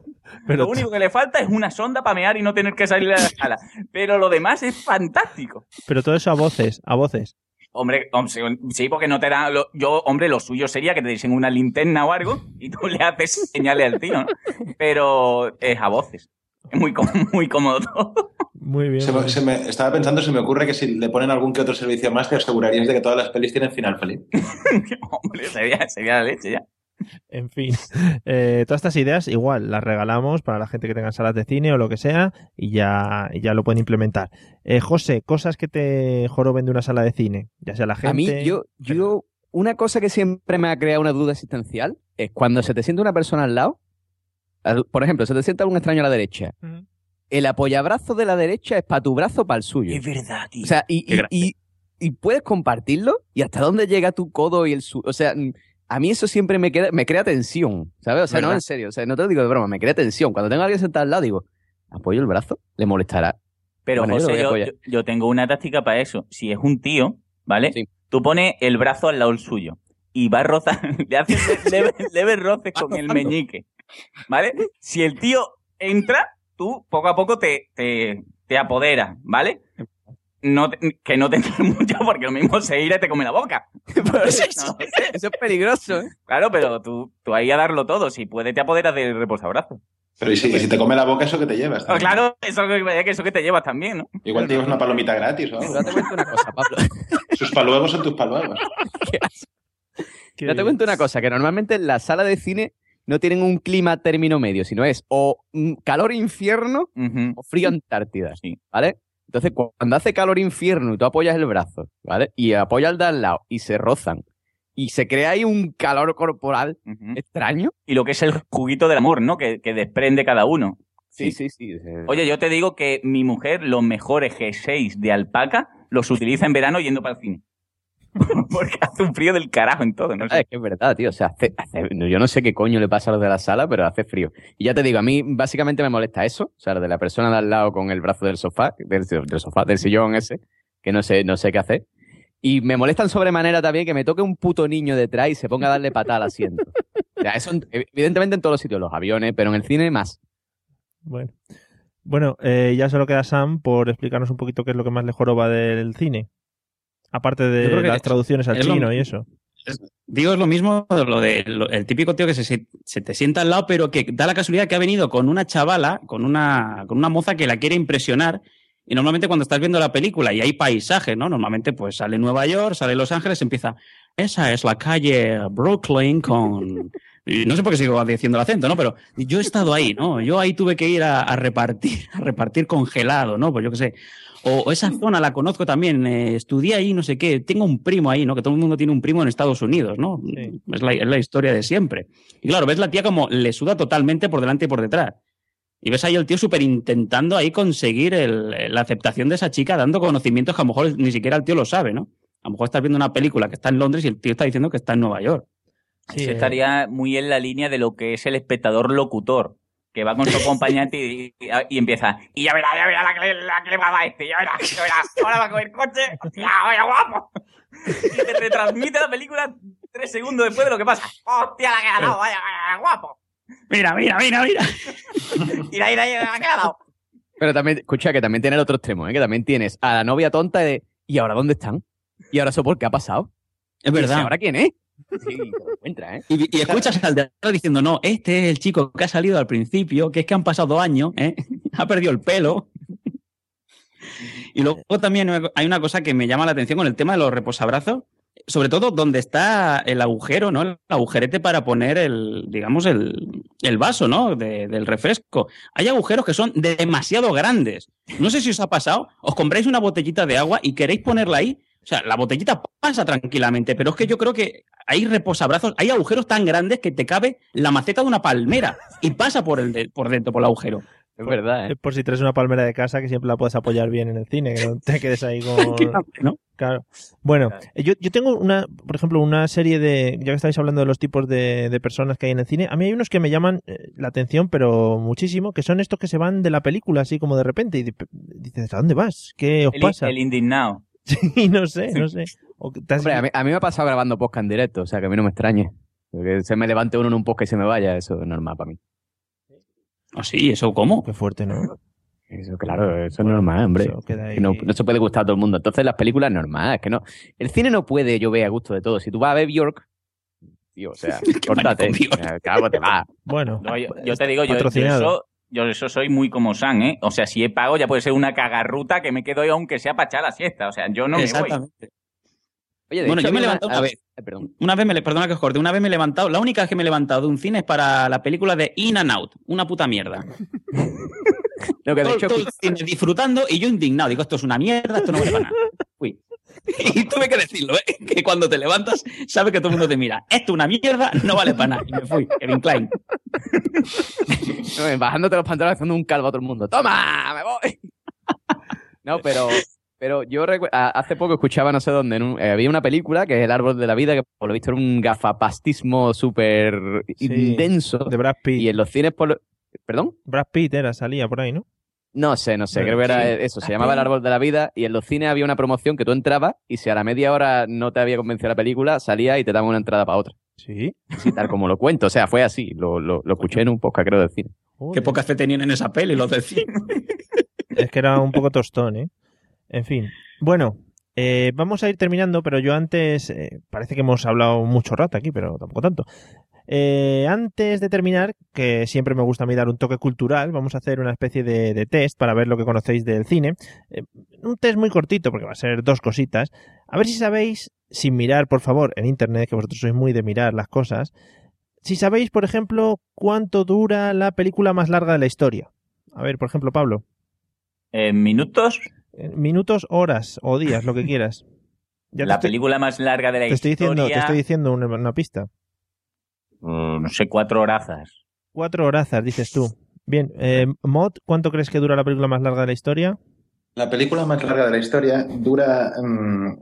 Pero Lo único que le falta es una sonda para mear y no tener que salir de la sala. Pero lo demás es fantástico. Pero todo eso a voces, a voces. Hombre, hombre, sí, porque no te dan. lo- yo, hombre, lo suyo sería que te dicen una linterna o algo y tú le haces señales al tío, ¿no? Pero es a voces. Es muy, muy cómodo todo. Muy bien. Se muy me- bien. se me- estaba pensando, se me ocurre que si le ponen algún que otro servicio más, te asegurarías de que todas las pelis tienen final feliz. hombre, sería, sería la leche ya. En fin, eh, todas estas ideas igual las regalamos para la gente que tenga salas de cine o lo que sea y ya, y ya lo pueden implementar. Eh, José, cosas que te joroben de una sala de cine, ya sea la gente. A mí, yo, yo, una cosa que siempre me ha creado una duda existencial es cuando se te sienta una persona al lado, por ejemplo, se te sienta un extraño a la derecha, el apoyabrazo de la derecha es para tu brazo o para el suyo. verdad, tío. O sea, y, y, y- y puedes compartirlo y hasta dónde llega tu codo y el suyo. O sea, a mí eso siempre me, queda, me crea tensión, ¿sabes? O sea, no en serio, o sea, no te lo digo de broma, me crea tensión. Cuando tengo a alguien sentado al lado, digo, ¿apoyo el brazo? ¿Le molestará? Pero Bueno, José, yo, yo- yo tengo una táctica para eso. Si es un tío, ¿vale? Sí. Tú pones el brazo al lado del suyo y va a rozar, le haces leves leve roces con el meñique, ¿vale? Si el tío entra, tú poco a poco te, te, te apoderas, ¿vale? No te- que no te entres mucho porque lo mismo se irá y te come la boca. No sé. Eso es peligroso, ¿eh? Claro, pero tú, tú ahí a darlo todo. Si puedes, te apoderas del reposabrazo. Pero ¿y si, y si te come la boca, eso que te llevas. También? claro, eso que, eso que te llevas también, ¿no? Igual te llevas una palomita gratis o algo. Pero te cuento una cosa, Pablo. Sus paluegos son tus paluegos. Ya te cuento una cosa, que normalmente en la sala de cine no tienen un clima término medio, sino es o calor infierno o frío Antártida, Sí. ¿vale? Entonces, cu- cuando hace calor infierno y tú apoyas el brazo, ¿vale? Y apoyas al de al lado y se rozan y se crea ahí un calor corporal extraño. y lo que es el juguito del amor, ¿no? Que, que desprende cada uno. Sí, sí, sí. Oye, yo te digo que mi mujer los mejores G6 de alpaca los utiliza en verano yendo para el cine. Porque hace un frío del carajo en todo, ¿no? Ah, es que es verdad, tío. O sea, hace, hace- yo no sé qué coño le pasa a los de la sala, pero hace frío. Y ya te digo, a mí básicamente me molesta eso. O sea, lo de la persona de al lado con el brazo del sofá, del, del sofá, del sillón ese, que no sé, no sé qué hacer. Y me molestan sobremanera también que me toque un puto niño detrás y se ponga a darle patada al asiento. O sea, eso en- evidentemente en todos los sitios, los aviones, pero en el cine más. Bueno, bueno eh, ya solo queda Sam por explicarnos un poquito qué es lo que más le joroba del cine. Aparte de las es- traducciones al lo- chino y eso. Digo, es lo mismo de lo de lo- el típico tío que se, se- se te sienta al lado, pero que da la casualidad que ha venido con una chavala, con una, con una moza que la quiere impresionar. Y normalmente cuando estás viendo la película y hay paisajes, ¿no? Normalmente pues sale Nueva York, sale Los Ángeles, empieza, esa es la calle Brooklyn con Y no sé por qué sigo diciendo el acento, ¿no? Pero yo he estado ahí, ¿no? Yo ahí tuve que ir a, a repartir, a repartir congelado, ¿no? Pues yo qué sé. O, o esa zona la conozco también, eh, estudié ahí, no sé qué, tengo un primo ahí, ¿no? Que todo el mundo tiene un primo en Estados Unidos, ¿no? Sí. Es, la, es la historia de siempre. Y claro, ves la tía como le suda totalmente por delante y por detrás. Y ves ahí el tío súper intentando ahí conseguir el- la aceptación de esa chica, dando conocimientos que a lo mejor ni siquiera el tío lo sabe, ¿no? A lo mejor estás viendo una película que está en Londres y el tío está diciendo que está en Nueva York. Sí, Eso estaría muy en la línea de lo que es el espectador locutor, que va con su acompañante y, y- y empieza, y ya verá, ya verá la que, la que le va a dar este, ya verá, ya verá, ahora va a coger coche, hostia, vaya guapo. Y te retransmite la película tres segundos después de lo que pasa. Hostia, la que ha dado, vaya, vaya, guapo. Mira, mira, mira, mira. Mira, mira, mira, la que ha dado. Pero también, escucha, que también tiene el otro extremo, ¿eh? que también tienes a la novia tonta de ¿y ahora dónde están? ¿Y ahora eso por qué ha pasado? Es ¿Y ese verdad. ahora quién es? Sí, lo ¿eh? Y, y escuchas al de atrás diciendo, no, este es el chico que ha salido al principio, que es que han pasado años, ¿eh? ha perdido el pelo. Y luego también hay una cosa que me llama la atención con el tema de los reposabrazos, sobre todo donde está el agujero, ¿no? El agujerete para poner el, digamos, el, el vaso, ¿no? De- del refresco. Hay agujeros que son demasiado grandes. No sé si os ha pasado, os compráis una botellita de agua y queréis ponerla ahí. O sea, la botellita pasa tranquilamente, pero es que yo creo que hay reposabrazos, hay agujeros tan grandes que te cabe la maceta de una palmera y pasa por, el de- por dentro, por el agujero. Es verdad, ¿eh? Es por si traes una palmera de casa que siempre la puedes apoyar bien en el cine, que no te quedes ahí con... ¿no? Claro. Bueno, eh, yo, yo tengo una, por ejemplo, una serie de, ya que estáis hablando de los tipos de, de personas que hay en el cine, a mí hay unos que me llaman eh, la atención, pero muchísimo, que son estos que se van de la película así como de repente y di- dices, ¿a dónde vas? ¿Qué os El, pasa? el indignado. Y no sé, no sé. O que te has- Hombre, a mí, a mí me ha pasado grabando podcast en directo, o sea que a mí no me extrañe. Que se me levante uno en un podcast y se me vaya, eso es normal para mí. ¿Ah, sí? ¿Eso cómo? Qué fuerte, ¿no? Eso, claro, eso es normal, hombre. Ahí. No, no se puede gustar a todo el mundo. Entonces las películas normal, es que no. El cine no puede llover a gusto de todo. Si tú vas a ver Bjork, tío, o sea, córtate. maricón, Bjork. O sea, Claro, te va. Bueno, No, yo, yo te digo, yo, yo yo eso soy muy como San, ¿eh? O sea, si he pago ya puede ser una cagarruta que me quedo yo aunque sea para echar la siesta. O sea, yo no me voy. Exactamente. Oye, de Bueno, hecho, yo me había levanto una- vez. ver, perdón. Una vez me, le- perdona que os corte, una vez me he levantado, la única vez que me he levantado de un cine es para la película de In and Out, una puta mierda. No, que de todo, hecho, todo el cine disfrutando y yo indignado. Digo, esto es una mierda, esto no vale para nada. Fui. Y tuve que decirlo, ¿eh? que cuando te levantas, sabes que todo el mundo te mira. Esto es una mierda, no vale para nada. Y me fui, Kevin Klein. no, bajándote los pantalones haciendo un calvo a todo el mundo. ¡Toma! ¡Me voy! no, pero, pero yo hace poco escuchaba no sé dónde, en un- eh, había una película que es El Árbol de la Vida, que por lo visto era un gafapastismo súper Sí, intenso. de Brad Pitt. Y en los cines, por lo- ¿Perdón? Brad Pitt era, salía por ahí, ¿no? No sé, no sé, Bueno, creo que era sí. eso, se llamaba El Árbol de la Vida y en los cines había una promoción que tú entrabas y si a la media hora no te había convencido la película, salía y te daban una entrada para otra. Sí. Sí, tal como lo cuento, o sea, fue así, lo, lo, lo escuché en un podcast creo del cine. Qué poca fe tenían en esa peli los del cine. Es que era un poco tostón, ¿eh? En fin. Bueno, eh, vamos a ir terminando, pero yo antes. eh, parece que hemos hablado mucho rato aquí, pero tampoco tanto. Eh, antes de terminar, que siempre me gusta a mí dar un toque cultural, vamos a hacer una especie de, de test para ver lo que conocéis del cine. Eh, un test muy cortito, porque va a ser dos cositas. A ver si sabéis, sin mirar, por favor, en internet, que vosotros sois muy de mirar las cosas. Si sabéis, por ejemplo, cuánto dura la película más larga de la historia. A ver, por ejemplo, Pablo. En minutos, Eh, Minutos, horas o días, lo que quieras. Ya la estoy, película más larga de la te estoy historia. diciendo, te estoy diciendo una, una pista. No sé, cuatro horazas. Cuatro horazas, dices tú. Bien, eh, Mod, ¿cuánto crees que dura la película más larga de la historia? La película más larga de la historia dura, mm,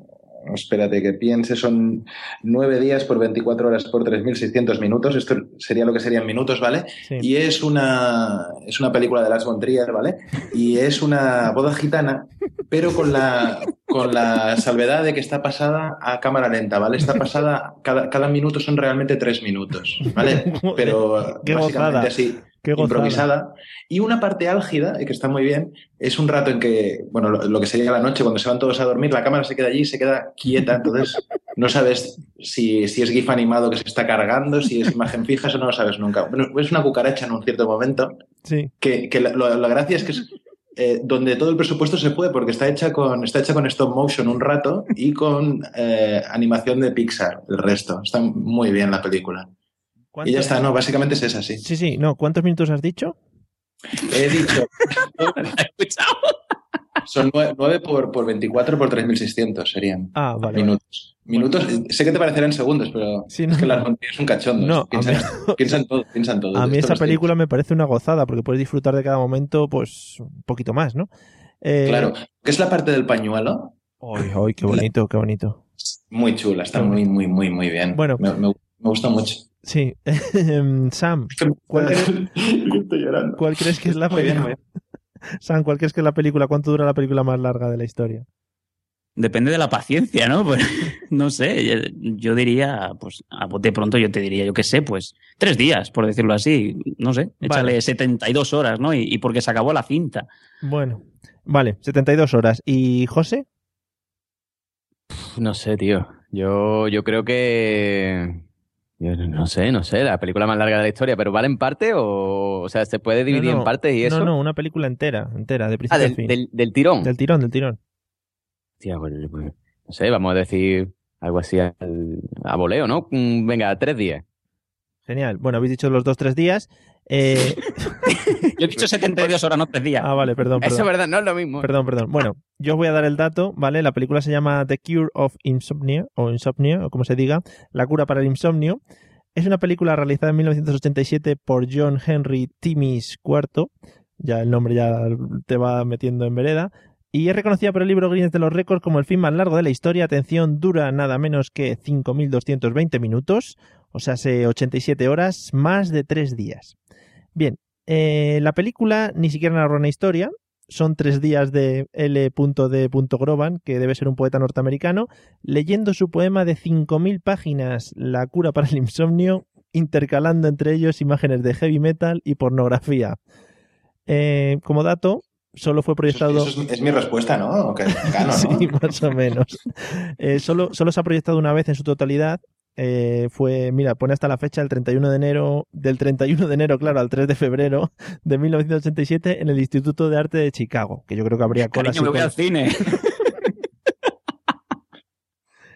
espérate que piense, son nueve días por 24 horas por 3.600 minutos. Esto sería lo que serían minutos, ¿vale? Sí. Y es una, es una película de Lars von Trier, ¿vale? Y es una boda gitana, pero con la, con la salvedad de que está pasada a cámara lenta, ¿vale? Está pasada, cada, cada minuto son realmente tres minutos, ¿vale? Pero Qué básicamente gozada. así, Qué improvisada. Y una parte álgida, y que está muy bien, es un rato en que, bueno, lo, lo que sería la noche, cuando se van todos a dormir, la cámara se queda allí, se queda quieta, entonces no sabes si, si es GIF animado que se está cargando, si es imagen fija, eso no lo sabes nunca. Bueno, es una cucaracha en un cierto momento, Sí. que, que la, lo- la gracia es que es eh, donde todo el presupuesto se puede, porque está hecha con, está hecha con stop motion un rato y con eh, animación de Pixar, el resto. Está muy bien la película. Y ya está, no, básicamente es esa, sí. Sí, sí, no. ¿Cuántos minutos has dicho? He dicho. Son 9 por, por 24 por 3.600 serían. Ah, vale. Minutos. Minutos, sé que te parecerán segundos, pero Sí, es que la no. Argentina es un cachondo. No, a piensa, mí- piensa en todo, piensa en todo. A mí esa película me parece una gozada porque puedes disfrutar de cada momento, pues, un poquito más, ¿no? Eh, Claro. ¿Qué es la parte del pañuelo? Ay, ay, qué bonito, qué bonito. Muy chula, está muy, muy, muy, muy bien. Bueno. me, me- me gusta mucho. Sí. Sam, ¿cuál, Estoy llorando. cuál crees que es la película? Sam, ¿cuál crees que es la película? ¿Cuánto dura la película más larga de la historia? Depende de la paciencia, ¿no? Pues no sé, yo- yo diría, pues a bote pronto yo te diría, yo qué sé, pues tres días, por decirlo así, no sé, échale Vale. 72 horas, ¿no? Y, y porque se acabó la cinta. Bueno, vale, 72 horas. ¿Y José? No sé, tío. Yo, yo creo que. Yo no sé, no sé, la película más larga de la historia, pero ¿vale en parte o.? O sea, ¿se puede dividir No, no, en partes y eso? No, no, una película entera, entera, de Ah, principio a del, fin. del, del tirón. Del tirón, del tirón. Hostia, pues, pues, no sé, vamos a decir algo así al- a voleo, ¿no? Mm, Venga, tres días. Genial. Bueno, habéis dicho los dos, tres días. Eh, Yo he dicho 72 horas, no tres días. ah, vale, perdón, Eso es verdad, no es lo mismo. Perdón, perdón. Bueno, yo os voy a dar el dato, ¿vale? La película se llama The Cure of Insomnia, o Insomnia, o como se diga, La cura para el insomnio. Es una película realizada en 1987 por John Henry Timmins IV. Ya el nombre ya te va metiendo en vereda. Y es reconocida por el libro Guinness de los Récords como el film más largo de la historia. Atención, dura nada menos que 5.220 minutos, o sea, hace 87 horas, más de tres días. Bien, eh, la película ni siquiera narra una historia, son tres días de L.D. Groban, que debe ser un poeta norteamericano, leyendo su poema de 5.000 páginas, La cura para el insomnio, intercalando entre ellos imágenes de heavy metal y pornografía. Eh, como dato, solo fue proyectado... Eso es, es mi respuesta, ¿no? Sí, más o menos. Eh, solo, solo se ha proyectado una vez en su totalidad. Eh, fue, mira, pone hasta la fecha el 31 de enero, del 31 de enero, claro, al 3 de febrero de 1987 en el Instituto de Arte de Chicago, que yo creo que habría colas Cariño, y me voy al colas. cine.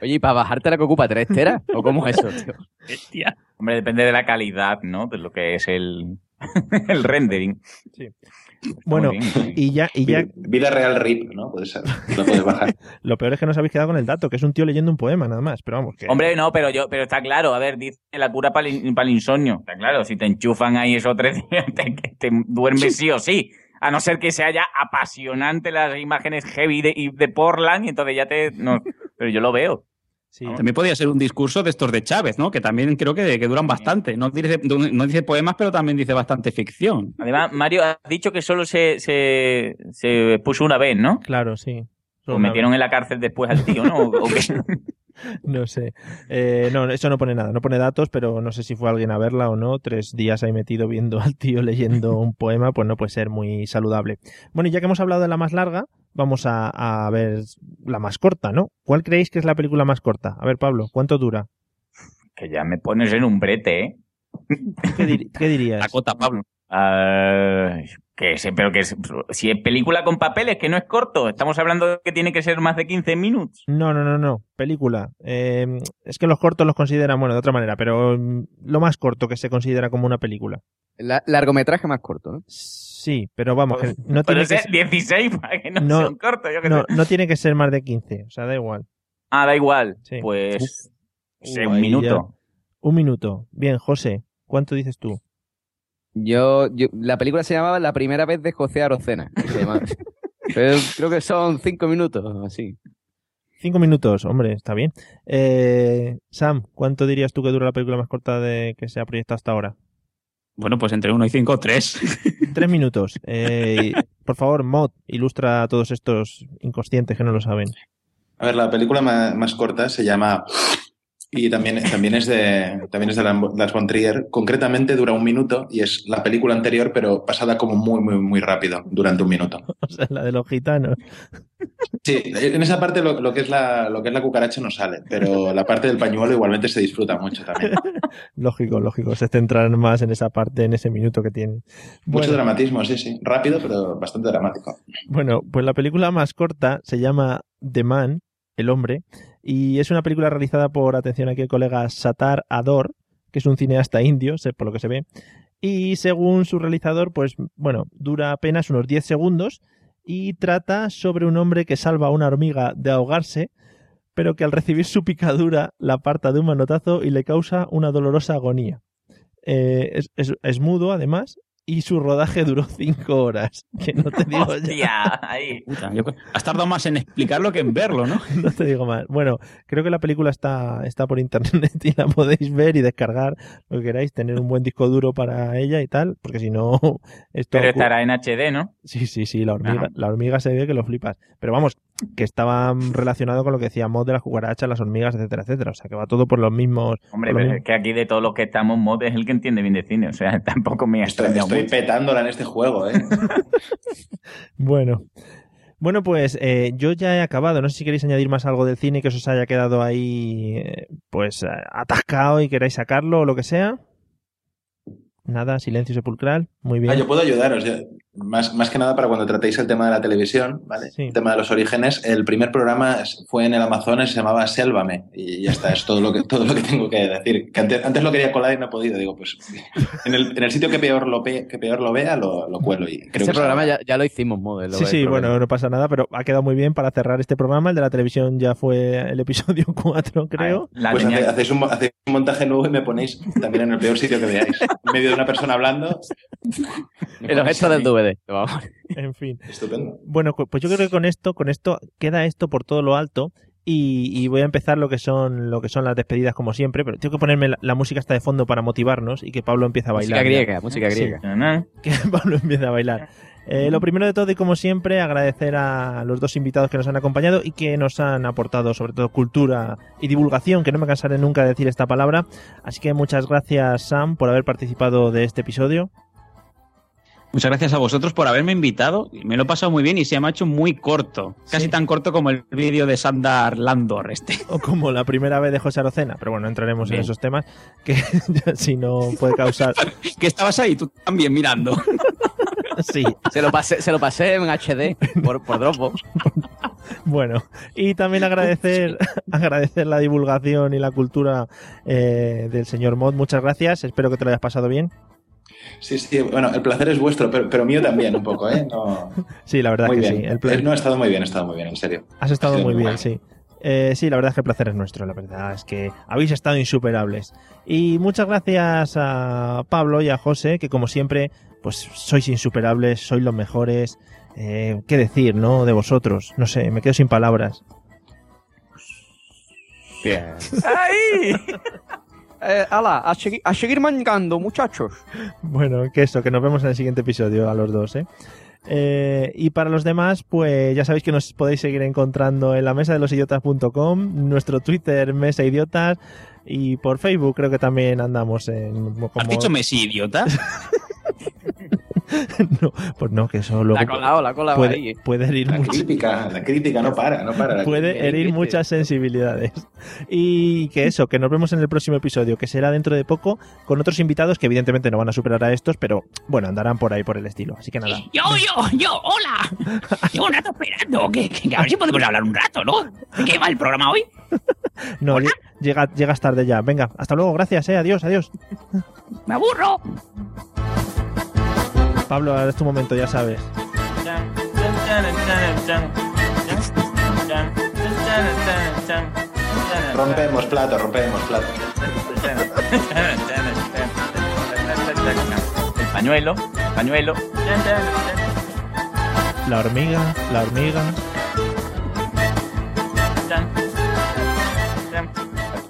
Oye, ¿y para bajarte la que ocupa tres teras? ¿O cómo es eso, tío? Hostia. Hombre, depende de la calidad, ¿no? De lo que es el, el rendering. Bueno, y ya, y ya Vida, real RIP, ¿no? Puede ser. Lo puedes bajar. lo peor es que no os habéis quedado con el dato, que es un tío leyendo un poema nada más, pero vamos, que... Hombre, no, pero yo, pero está claro, a ver, dice la cura para el, para el insomnio. Está claro, si te enchufan ahí esos tres días, te, te duermes sí o sí. A no ser que se haya apasionante las imágenes heavy de, y de Portland, y entonces ya te. No, pero yo lo veo. Sí. También podría ser un discurso de estos de Chávez, ¿no? Que también creo que, que duran bastante. No dice, no dice poemas, pero también dice bastante ficción. Además, Mario, has dicho que solo se, se, se puso una vez, ¿no? Claro, sí. O metieron en la cárcel después al tío, ¿no? ¿O, o qué? No sé. Eh, no, eso no pone nada. No pone datos, pero no sé si fue alguien a verla o no. Tres días ahí metido viendo al tío leyendo un poema, pues no puede ser muy saludable. Bueno, y ya que hemos hablado de la más larga, vamos a, a ver la más corta, ¿no? ¿Cuál creéis que es la película más corta? A ver, Pablo, ¿cuánto dura? Que ya me pones en un brete, ¿eh? ¿Qué, dir- qué dirías? Dakota, Pablo. Ah, que pero que es- si es película con papeles, que no es corto. Estamos hablando de que tiene que ser más de 15 minutos. No, no, no, no. Película. Eh, es que los cortos los consideran, bueno, de otra manera, pero mm, lo más corto que se considera como una película. La- largometraje más corto, ¿no? Sí, pero vamos, que no tiene que ser, 16 para que no, No, sea un corto, yo qué no, sé. no tiene que ser más de 15, o sea, da igual. Ah, da igual. Sí. Pues sé, un minuto. Un minuto. Bien, José, ¿cuánto dices tú? Yo, yo, la película se llamaba La primera vez de José Arocena. Pero creo que son cinco minutos, así. Cinco minutos, hombre, está bien. Eh, Sam, ¿cuánto dirías tú que dura la película más corta de que se ha proyectado hasta ahora? Bueno, pues entre uno y cinco, tres. Tres minutos. Eh, por favor, Mod, ilustra a todos estos inconscientes que no lo saben. A ver, la película más, corta se llama y también, también es de también es de Lars von Trier. Concretamente dura un minuto y es la película anterior, pero pasada como muy muy muy rápido durante un minuto. O sea, la de los gitanos. Sí, en esa parte lo, lo que es la lo que es la cucaracha no sale, pero la parte del pañuelo igualmente se disfruta mucho también. Lógico, lógico. Se centran más en esa parte, en ese minuto que tienen. Mucho Bueno, dramatismo, sí, sí, rápido pero bastante dramático. bueno, pues la película más corta se llama The Man, el hombre, y es una película realizada por, atención aquí el colega Satar Ador, que es un cineasta indio, por lo que se ve. Y según su realizador, pues bueno, dura apenas unos 10 segundos y trata sobre un hombre que salva a una hormiga de ahogarse, pero que al recibir su picadura la aparta de un manotazo y le causa una dolorosa agonía. Eh, es, es- es mudo, además, y su rodaje duró 5 horas. Que no te digo ya. Hostia, ahí. Puta, yo creo- has tardado más en explicarlo que en verlo, ¿no? No te digo más. Bueno, creo que la película está, está por internet y la podéis ver y descargar lo que queráis, tener un buen disco duro para ella y tal, porque si no, esto... Pero estará en HD, ¿no? Sí, sí, sí, la hormiga, Ajá. la hormiga se ve que lo flipas. Pero vamos, que estaba relacionado con lo que decíamos de las cucarachas, las hormigas, etcétera, etcétera. O sea, que va todo por los mismos... Hombre, pero mismos- es que aquí de todos los que estamos, Mod es el que entiende bien de cine. O sea, tampoco me ha Estoy, extrañado estoy mucho. petándola en este juego, ¿eh? Bueno. Bueno, pues eh, yo ya he acabado. No sé si queréis añadir más algo del cine que os haya quedado ahí, eh, pues, eh, atascado y queráis sacarlo o lo que sea. Nada, silencio sepulcral. Muy bien. Ah, yo puedo ayudaros. Más, más que nada para cuando tratéis el tema de la televisión, ¿vale? Sí. El tema de los orígenes. El primer programa fue en el Amazonas y se llamaba Sélvame. Y ya está, es todo lo que, todo lo que tengo que decir. Que antes, antes lo quería colar y no he podido. Digo, pues en el, en el sitio que peor lo, pe- que peor lo vea, lo, lo cuelo. Y creo Ese que programa ya, ya lo hicimos, modelo. Sí, sí, bueno, no pasa nada, pero ha quedado muy bien para cerrar este programa. El de la televisión ya fue el episodio 4, creo. La Pues hace- hacéis, un, hacéis un montaje nuevo y me ponéis también en el peor sitio que veáis. En medio de una persona hablando. me En los ponéis gestos a del mí. Vamos. En fin. Estupendo. Bueno, pues yo creo que con esto, con esto queda esto por todo lo alto. Y, y voy a empezar lo que son lo que son las despedidas como siempre, pero tengo que ponerme la, la música hasta de fondo para motivarnos y que Pablo empiece a bailar. Música griega, música Sí. griega. ¿no? que Pablo empiece a bailar. Eh, lo primero de todo y como siempre agradecer a los dos invitados que nos han acompañado y que nos han aportado sobre todo cultura y divulgación, que no me cansaré nunca de decir esta palabra. Así que muchas gracias Sam por haber participado de este episodio. Muchas gracias a vosotros por haberme invitado. Me lo he pasado muy bien y se me ha hecho muy corto. Casi Sí. tan corto como el vídeo de Sandar Landor este. O como la primera vez de José Arocena, pero bueno, entraremos en esos temas que si no puede causar... que estabas ahí tú también mirando. Sí, Se lo pasé, se lo pasé en HD por, por Dropbox. Bueno, y también agradecer, agradecer la divulgación y la cultura eh, del señor Mod. Muchas gracias, espero que te lo hayas pasado bien. Sí, sí, bueno, el placer es vuestro, pero, pero mío también un poco, ¿eh? No, Sí, la verdad muy que bien. sí. El pla- Eh, No, ha estado muy bien, ha estado muy bien, en serio. Has estado muy bien, sí. Eh, sí, la verdad es que el placer es nuestro, la verdad es que habéis estado insuperables. Y muchas gracias a Pablo y a José, que como siempre, pues sois insuperables, sois los mejores. Eh, ¿Qué decir, no? De vosotros. No sé, me quedo sin palabras. Bien. ¡Ay! Eh, ala, a, segui- a seguir mangando, muchachos. Bueno, que eso, que nos vemos en el siguiente episodio a los dos, ¿eh? Eh, y para los demás, pues ya sabéis que nos podéis seguir encontrando en la mesa de los idiotas.com, nuestro Twitter, Mesa Idiotas, y por Facebook creo que también andamos en... Como... ¿Has dicho Messi, idiota? no, pues no, que eso luego La colado, la colado puede, ahí. puede herir La mucho- crítica, la crítica no para, no para. la puede crítica. herir muchas sensibilidades. Y que eso, que nos vemos en el próximo episodio, que será dentro de poco, con otros invitados que evidentemente no van a superar a estos, pero bueno, andarán por ahí por el estilo. Así que nada. Yo, yo, yo, hola. Llevo un rato esperando. Que, que- que a ver si podemos hablar un rato, ¿no? ¿De qué va el programa hoy? No, lle- llega, llegas tarde ya. Venga, hasta luego, gracias, eh, adiós, adiós. Me aburro. Pablo, ahora es tu momento, ya sabes. Rompemos plato, rompemos plato. El pañuelo, pañuelo. La hormiga, la hormiga. La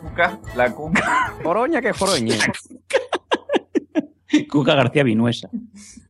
cuca, la cuca. Joroña que joroña. Cuca García Vinuesa.